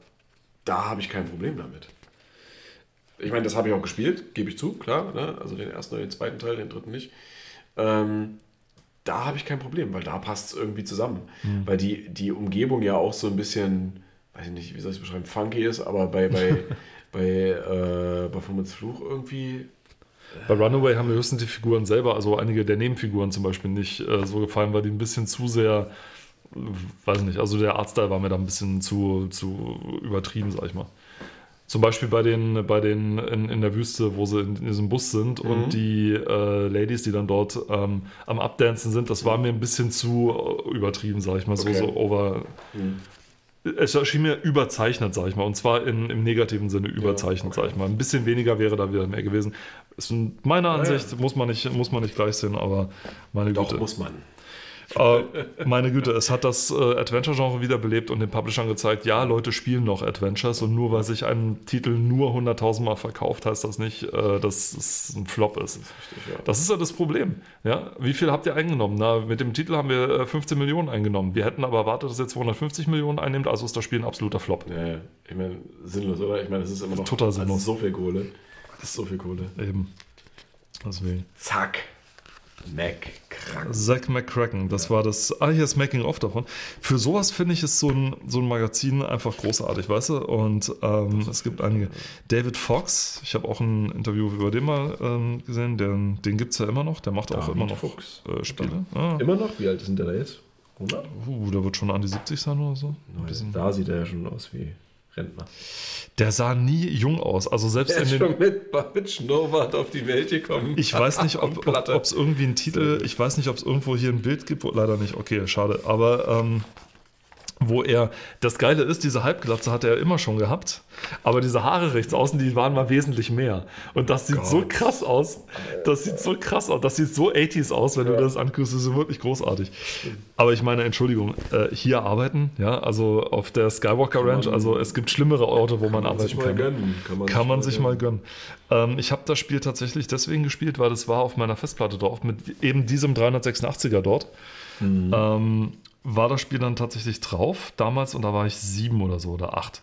da habe ich kein Problem damit. Ich meine, das habe ich auch gespielt, gebe ich zu, klar. Ne? Also den ersten oder den zweiten Teil, den dritten nicht. Ähm, da habe ich kein Problem, weil da passt es irgendwie zusammen. Weil die, die Umgebung ja auch so ein bisschen, weiß ich nicht, wie soll ich es beschreiben, funky ist, aber bei, bei, (laughs) bei äh, Baphomets Fluch irgendwie. Bei Runaway haben mir höchstens die Figuren selber, also einige der Nebenfiguren zum Beispiel, nicht äh, so gefallen, weil die ein bisschen zu sehr, äh, weiß nicht, also der Artstyle war mir da ein bisschen zu, zu übertrieben, sag ich mal. Zum Beispiel bei den, bei den in, in der Wüste, wo sie in, diesem Bus sind und die äh, Ladies, die dann dort ähm, am Abdancen sind, das war mir ein bisschen zu äh, übertrieben, sag ich mal, Okay. so, so over. Es erschien mir überzeichnet, sag ich mal, und zwar in, im negativen Sinne überzeichnet, okay. sag ich mal. Ein bisschen weniger wäre da wieder mehr gewesen. Ist in meiner Ansicht, muss, man nicht, muss man nicht gleich sehen, aber meine Doch, Güte. muss man. Äh, meine Güte, es hat das äh, Adventure-Genre wiederbelebt und den Publishern gezeigt, ja, Leute spielen noch Adventures und nur weil sich ein Titel nur 100.000 Mal verkauft, heißt das nicht, äh, dass es ein Flop ist. Richtig, ja. Das ist ja das Problem. Ja? Wie viel habt ihr eingenommen? Na, mit dem Titel haben wir äh, 15 Millionen eingenommen. Wir hätten aber erwartet, dass ihr 250 Millionen einnimmt, also ist das Spiel ein absoluter Flop. Ja, ja. ich meine, sinnlos, oder? Ich meine, es ist immer noch Total sinnlos. Also so viel Kohle. Das ist so viel Kohle. Eben. Deswegen. Zack. Krank. Zack McCracken, das war das. Ah, hier ist Making of davon. Für sowas finde ich es so ein, so ein Magazin einfach großartig, weißt du? Und ähm, es gibt einige. David Fox, ich habe auch ein Interview über den mal ähm, gesehen, den, den gibt es ja immer noch, der macht auch David immer noch Fox. äh, Spiele. Ah, Immer noch? Wie alt ist denn der da jetzt? 100? uh, der wird schon an die 70 sein oder so. Bisschen. Da sieht er ja schon aus wie Rentner. Der sah nie jung aus. Also selbst Er in ist den. schon mit, mit Schnurrbart auf die Welt gekommen. Ich weiß nicht, ob es irgendwie einen Titel, ich weiß nicht, ob es irgendwo hier ein Bild gibt, wo, leider nicht, okay, schade, aber ähm, wo er, das Geile ist, diese Halbglatze hat er immer schon gehabt, aber diese Haare rechts außen, die waren mal wesentlich mehr. Und das sieht so Gott. krass aus, das sieht so krass aus, das sieht so 80s aus, wenn du das anguckst, das ist wirklich großartig. Aber ich meine, Entschuldigung, äh, hier arbeiten, ja, also auf der Skywalker Ranch, also es gibt schlimmere Orte, wo man, Kann man sich arbeiten mal kann. gönnen. Kann man, Kann man sich mal gönnen. Ähm, ich habe das Spiel tatsächlich deswegen gespielt, weil das war auf meiner Festplatte drauf, mit eben diesem 386er dort. Ähm, war das Spiel dann tatsächlich drauf damals und da war ich sieben oder so oder acht.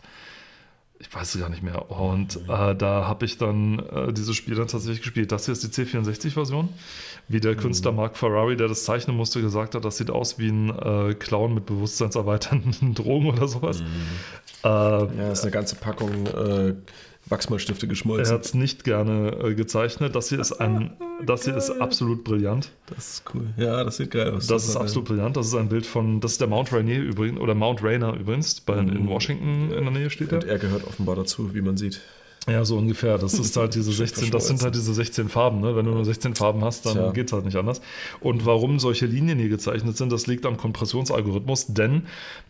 Ich weiß es gar nicht mehr. Und äh, da habe ich dann äh, dieses Spiel dann tatsächlich gespielt. Das hier ist die C64-Version. Wie der Künstler Mark Ferrari, der das zeichnen musste, gesagt hat, das sieht aus wie ein äh, Clown mit bewusstseinserweiternden (laughs) Drogen oder sowas. Äh, Ja, ist eine ganze Packung Wachsmalstifte Er geschmolzen. hat es nicht gerne äh, gezeichnet. Das hier ist ein, das hier ist absolut brillant. Das ist cool. Ja, das sieht geil aus. Das ist absolut brillant. Das ist ein Bild von, das ist der Mount Rainier übrigens, oder Mount Rainer übrigens, bei, in Washington in der Nähe steht Und er. er gehört offenbar dazu, wie man sieht. Ja, so ungefähr. Das ist halt diese (laughs) 16, das sind halt diese 16 Farben. Ne? Wenn du nur 16 Farben hast, dann Tja. geht's halt nicht anders. Und warum solche Linien hier gezeichnet sind, das liegt am Kompressionsalgorithmus, denn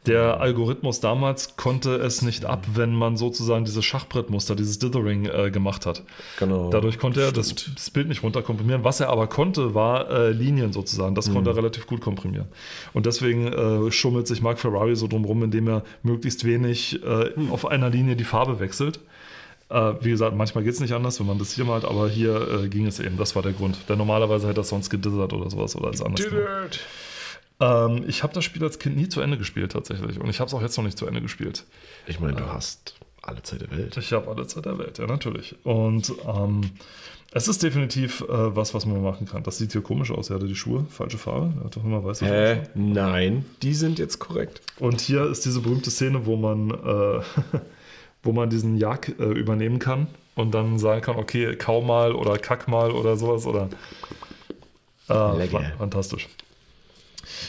der Algorithmus damals konnte es nicht ab, wenn man sozusagen dieses Schachbrettmuster, dieses Dithering äh, gemacht hat. Genau. Dadurch konnte er das, das Bild nicht runterkomprimieren. Was er aber konnte, war äh, Linien sozusagen. Das konnte er relativ gut komprimieren. Und deswegen äh, schummelt sich Mark Ferrari so drumherum, indem er möglichst wenig äh, auf einer Linie die Farbe wechselt. Äh, wie gesagt, manchmal geht es nicht anders, wenn man das hier malt, aber hier äh, ging es eben. Das war der Grund. Denn normalerweise hätte er sonst gedithert oder sowas oder als anders. gemacht. Ähm, ich habe das Spiel als Kind nie zu Ende gespielt tatsächlich. Und ich habe es auch jetzt noch nicht zu Ende gespielt. Ich meine, du hast alle Zeit der Welt. Ich habe alle Zeit der Welt, ja, natürlich. Und ähm, es ist definitiv äh, was, was man machen kann. Das sieht hier komisch aus. Er hatte die Schuhe, falsche Farbe. Er hat doch immer weiße Hä? Schuhe. Nein, die sind jetzt korrekt. Und hier ist diese berühmte Szene, wo man, äh, (laughs) wo man diesen Jag äh, übernehmen kann und dann sagen kann, okay, kau mal oder kack mal oder sowas oder fan- fantastisch.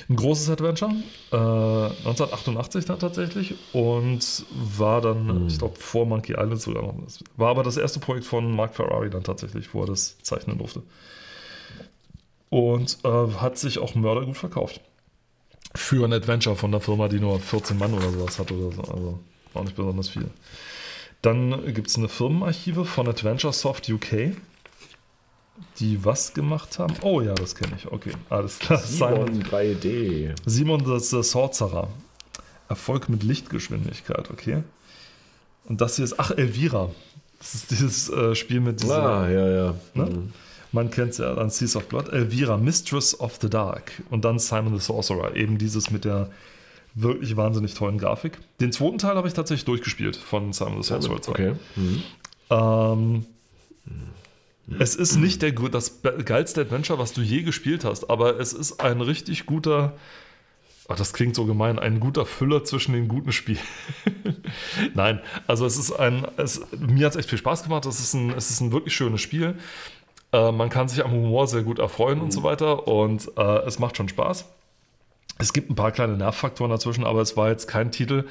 Ein großes Adventure, äh, 1988 dann tatsächlich und war dann, ich glaube, vor Monkey Island sogar noch. War aber das erste Projekt von Mark Ferrari dann tatsächlich, wo er das zeichnen durfte. Und äh, hat sich auch mördergut verkauft. Für ein Adventure von der Firma, die nur 14 Mann oder sowas hat oder so. Also auch nicht besonders viel. Dann gibt es eine Firmenarchive von Adventure Soft UK, die was gemacht haben. Oh ja, das kenne ich. Okay, alles klar. Simon, 3D. Simon the, Sorcerer. Erfolg mit Lichtgeschwindigkeit, okay. Und das hier ist, ach, Elvira. Das ist dieses äh, Spiel mit dieser, Ah, ja, ja. Ne? Mhm. man kennt es ja, dann Seas of Blood, Elvira, Mistress of the Dark. Und dann Simon the Sorcerer, eben dieses mit der wirklich wahnsinnig tollen Grafik. Den zweiten Teil habe ich tatsächlich durchgespielt von Simon the Sorcerer 2. Okay. Mhm. Ähm, es ist nicht der, das geilste Adventure, was du je gespielt hast, aber es ist ein richtig guter, ach, das klingt so gemein, ein guter Füller zwischen den guten Spielen. (laughs) Nein, also es ist ein, es, mir hat es echt viel Spaß gemacht, es ist ein, es ist ein wirklich schönes Spiel. Äh, man kann sich am Humor sehr gut erfreuen und so weiter und äh, es macht schon Spaß. Es gibt ein paar kleine Nervfaktoren dazwischen, aber es war jetzt kein Titel,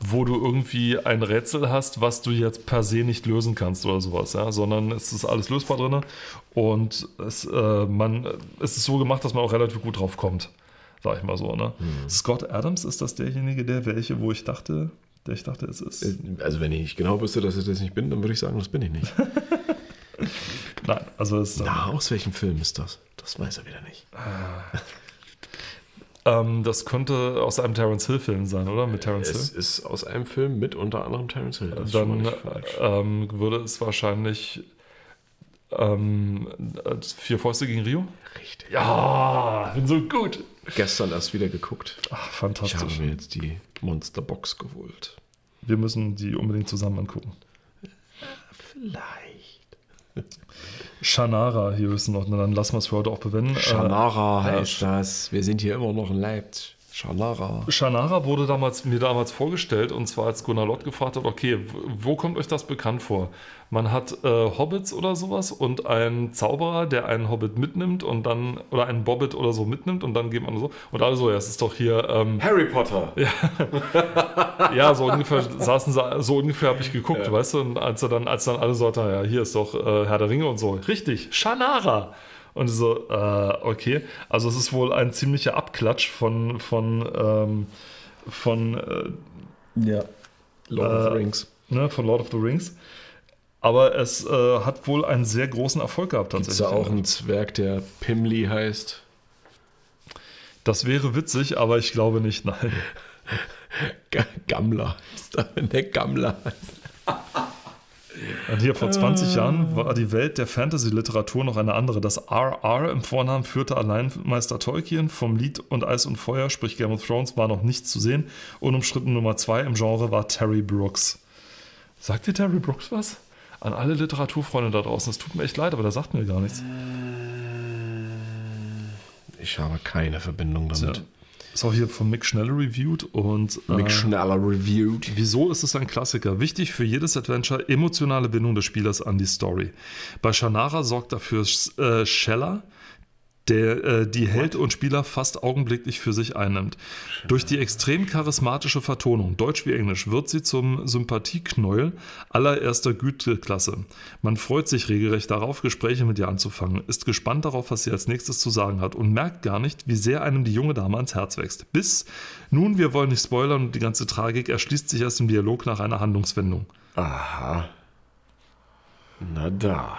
wo du irgendwie ein Rätsel hast, was du jetzt per se nicht lösen kannst oder sowas, ja? sondern es ist alles lösbar drin und es, äh, man, es ist so gemacht, dass man auch relativ gut drauf kommt, sag ich mal so. Ne? Scott Adams ist das derjenige, der welche, wo ich dachte, der ich dachte, es ist. Also wenn ich genau wüsste, dass ich das nicht bin, dann würde ich sagen, das bin ich nicht. (laughs) Nein, also es ist, Na, aus welchem Film ist das? Das weiß er wieder nicht. Ähm, das könnte aus einem Terence Hill Film sein, oder? Mit Terence Es Hill. ist aus einem Film mit unter anderem Terence Hill. Das Dann ähm, würde es wahrscheinlich ähm, äh, Vier Fäuste gegen Rio? Richtig. Ja, bin so gut. Gestern erst wieder geguckt. Ach, Ich habe fantastisch. mir jetzt die Monsterbox geholt. Wir müssen die unbedingt zusammen angucken. Vielleicht. Shannara, hier wissen noch, dann lassen wir es für heute auch bewenden. Shannara ja, heißt das. Wir sind hier immer noch in Leipzig. Shannara. Äh, Shannara wurde damals, mir damals vorgestellt und zwar als Gunnar Lott gefragt hat, okay, wo kommt euch das bekannt vor? Man hat äh, Hobbits oder sowas und einen Zauberer, der einen Hobbit mitnimmt und dann, oder einen Bobbit oder so mitnimmt und dann geht man so, und alle so, ja, es ist doch hier, ähm, Harry Potter. (laughs) Ja, so ungefähr saßen sie, so ungefähr habe ich geguckt, weißt du, und als er dann, als dann alle so ja, hier ist doch äh, Herr der Ringe und so. Richtig, Shannara. Und so, äh, okay. Also es ist wohl ein ziemlicher Abklatsch von, von, ähm, von, äh, Ja. Lord of Äh, the Rings. ne, von Lord of the Rings. Aber es äh, hat wohl einen sehr großen Erfolg gehabt Ist tatsächlich. da auch ein Zwerg, der Pimli heißt? Das wäre witzig, aber ich glaube nicht, nein. (laughs) G Gammler. Ist da, wenn der Gammler heißt? Und hier vor 20 Jahren war die Welt der Fantasy-Literatur noch eine andere. Das RR im Vornamen führte allein Meister Tolkien. Vom Lied und Eis und Feuer, sprich Game of Thrones, war noch nichts zu sehen. Unumstritten Nummer zwei im Genre war Terry Brooks. Sagt dir Terry Brooks was? An alle Literaturfreunde da draußen. Es tut mir echt leid, aber der sagt mir gar nichts. Ich habe keine Verbindung damit. Ja. Ist auch hier von Mick Schneller reviewed und Mick äh, Schneller reviewed. Wieso ist es ein Klassiker? Wichtig für jedes Adventure, emotionale Bindung des Spielers an die Story. Bei Shannara sorgt dafür äh, Scheller, der äh, die Held und Spieler fast augenblicklich für sich einnimmt. Durch die extrem charismatische Vertonung, deutsch wie englisch, wird sie zum Sympathieknäuel allererster Güteklasse. Man freut sich regelrecht darauf, Gespräche mit ihr anzufangen, ist gespannt darauf, was sie als nächstes zu sagen hat und merkt gar nicht, wie sehr einem die junge Dame ans Herz wächst. Bis, nun, wir wollen nicht spoilern und die ganze Tragik erschließt sich erst im Dialog nach einer Handlungswendung. Aha. Na da.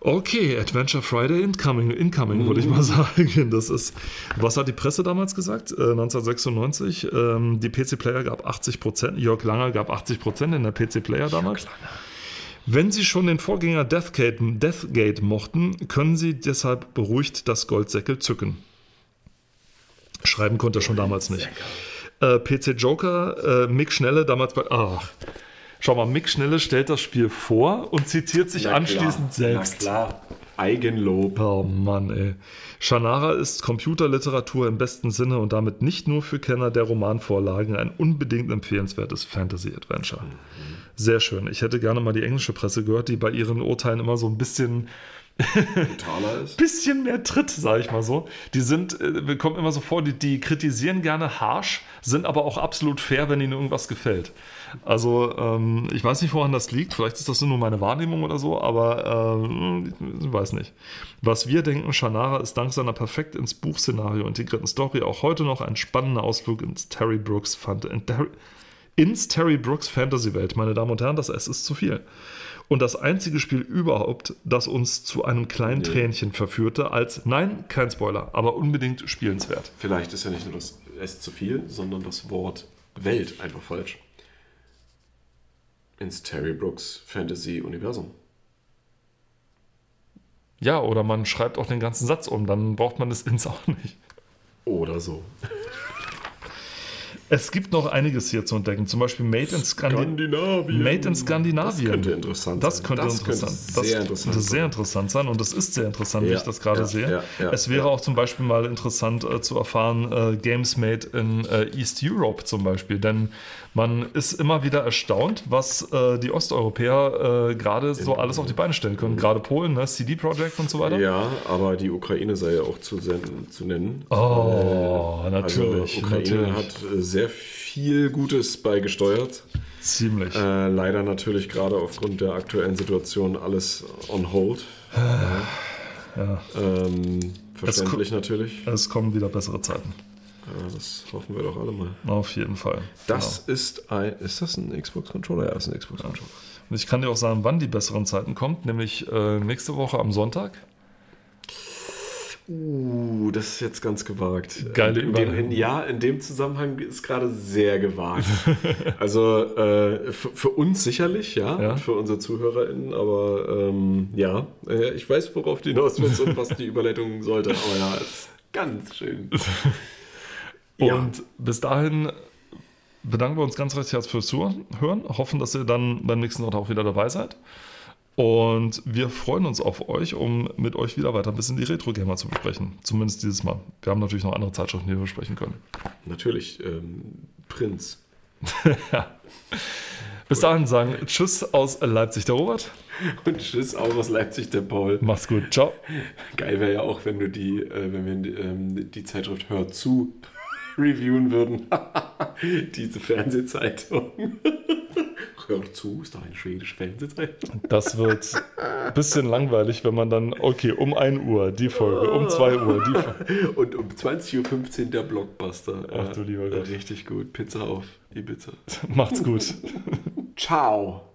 Okay, Adventure Friday incoming, incoming würde ich mal sagen. Das ist, was hat die Presse damals gesagt? Äh, 1996, ähm, die PC Player gab 80 Prozent, Jörg Langer gab 80 Prozent in der PC Player damals. Wenn Sie schon den Vorgänger Deathgate, Deathgate mochten, können Sie deshalb beruhigt das Goldsäckel zücken. Schreiben konnte er schon damals nicht. Äh, PC Joker, äh, Mick Schnelle damals bei. Ach, schau mal, Mick Schnelle stellt das Spiel vor und zitiert sich anschließend selbst. Na klar. Eigenlob. Oh Mann, ey. Shannara ist Computerliteratur im besten Sinne und damit nicht nur für Kenner der Romanvorlagen ein unbedingt empfehlenswertes Fantasy-Adventure. Sehr schön. Ich hätte gerne mal die englische Presse gehört, die bei ihren Urteilen immer so ein bisschen Brutaler (laughs) ist. bisschen mehr Tritt, sage ich mal so. Die sind, äh, kommt immer so vor, die, die kritisieren gerne harsh, sind aber auch absolut fair, wenn ihnen irgendwas gefällt. Also ähm, ich weiß nicht, woran das liegt. Vielleicht ist das nur meine Wahrnehmung oder so, aber ähm, ich weiß nicht. Was wir denken, Shannara ist dank seiner perfekt ins Buchszenario integrierten Story auch heute noch ein spannender Ausflug ins Terry Brooks Fant in Terry, ins Terry Brooks Fantasy-Welt. Meine Damen und Herren, das S ist zu viel. Und das einzige Spiel überhaupt, das uns zu einem kleinen Tränchen verführte, als, nein, kein Spoiler, aber unbedingt spielenswert. Vielleicht ist ja nicht nur das S zu viel, sondern das Wort Welt einfach falsch. Ins Terry Brooks Fantasy-Universum. Ja, oder man schreibt auch den ganzen Satz um, dann braucht man das ins auch nicht. Oder so. Es gibt noch einiges hier zu entdecken, zum Beispiel Made in, Skandi Skandinavien. Made in Skandinavien. Das könnte interessant Das sein. könnte Das interessant, könnte das sehr interessant könnte sehr sein. interessant sein und das ist sehr interessant, wie Ja, ich das gerade ja, sehe. ja, es wäre auch zum Beispiel mal interessant äh, zu erfahren, äh, Games made in äh, East Europe zum Beispiel, denn man ist immer wieder erstaunt, was äh, die Osteuropäer äh, gerade so alles auf die Beine stellen können. Gerade Polen, ne? CD Projekt und so weiter. Ja, aber die Ukraine sei ja auch zu, zu nennen. Oh, natürlich. also Ukraine natürlich. hat äh, sehr viel Gutes beigesteuert. Ziemlich. Äh, leider natürlich gerade aufgrund der aktuellen Situation alles on hold. ja. Ähm, verständlich natürlich. Es kommen wieder bessere Zeiten. Ja, das hoffen wir doch alle mal. Auf jeden Fall. Das ist ein. Ist das ein Xbox Controller? Ja, das ist ein Xbox Controller. Und ich kann dir auch sagen, wann die besseren Zeiten kommt, nämlich äh, nächste Woche am Sonntag. Uh, das ist jetzt ganz gewagt. Geile in dem, in, Überleitung. Ja, in dem Zusammenhang ist gerade sehr gewagt. (laughs) also äh, für, für uns sicherlich, ja, Ja. für unsere ZuhörerInnen, aber ähm, ja, äh, ich weiß, worauf du hinaus willst und was die Überleitung sollte, aber ja, ist ganz schön. (laughs) Ja. Und bis dahin bedanken wir uns ganz recht herzlich fürs Zuhören. Hoffen, dass ihr dann beim nächsten Mal auch wieder dabei seid. Und wir freuen uns auf euch, um mit euch wieder weiter ein bisschen die Retro-Gamer zu besprechen. Zumindest dieses Mal. Wir haben natürlich noch andere Zeitschriften, die wir besprechen können. Natürlich, ähm, Prinz. (laughs) Bis dahin sagen Tschüss aus Leipzig, der Robert. (laughs) Und tschüss, auch aus Leipzig, der Paul. Macht's gut. Ciao. Geil wäre ja auch, wenn du die, äh, wenn wir ähm, die Zeitschrift Hör zu (laughs) reviewen würden. Diese Fernsehzeitung. Hör zu, ist doch eine schwedische Fernsehzeitung. Das wird ein bisschen langweilig, wenn man dann, okay, um 1 Uhr die Folge, um 2 Uhr die Folge. Und um 20.15 Uhr der Blockbuster. Ach du lieber Gott. Richtig gut. Pizza auf Ibiza. Macht's gut. Ciao.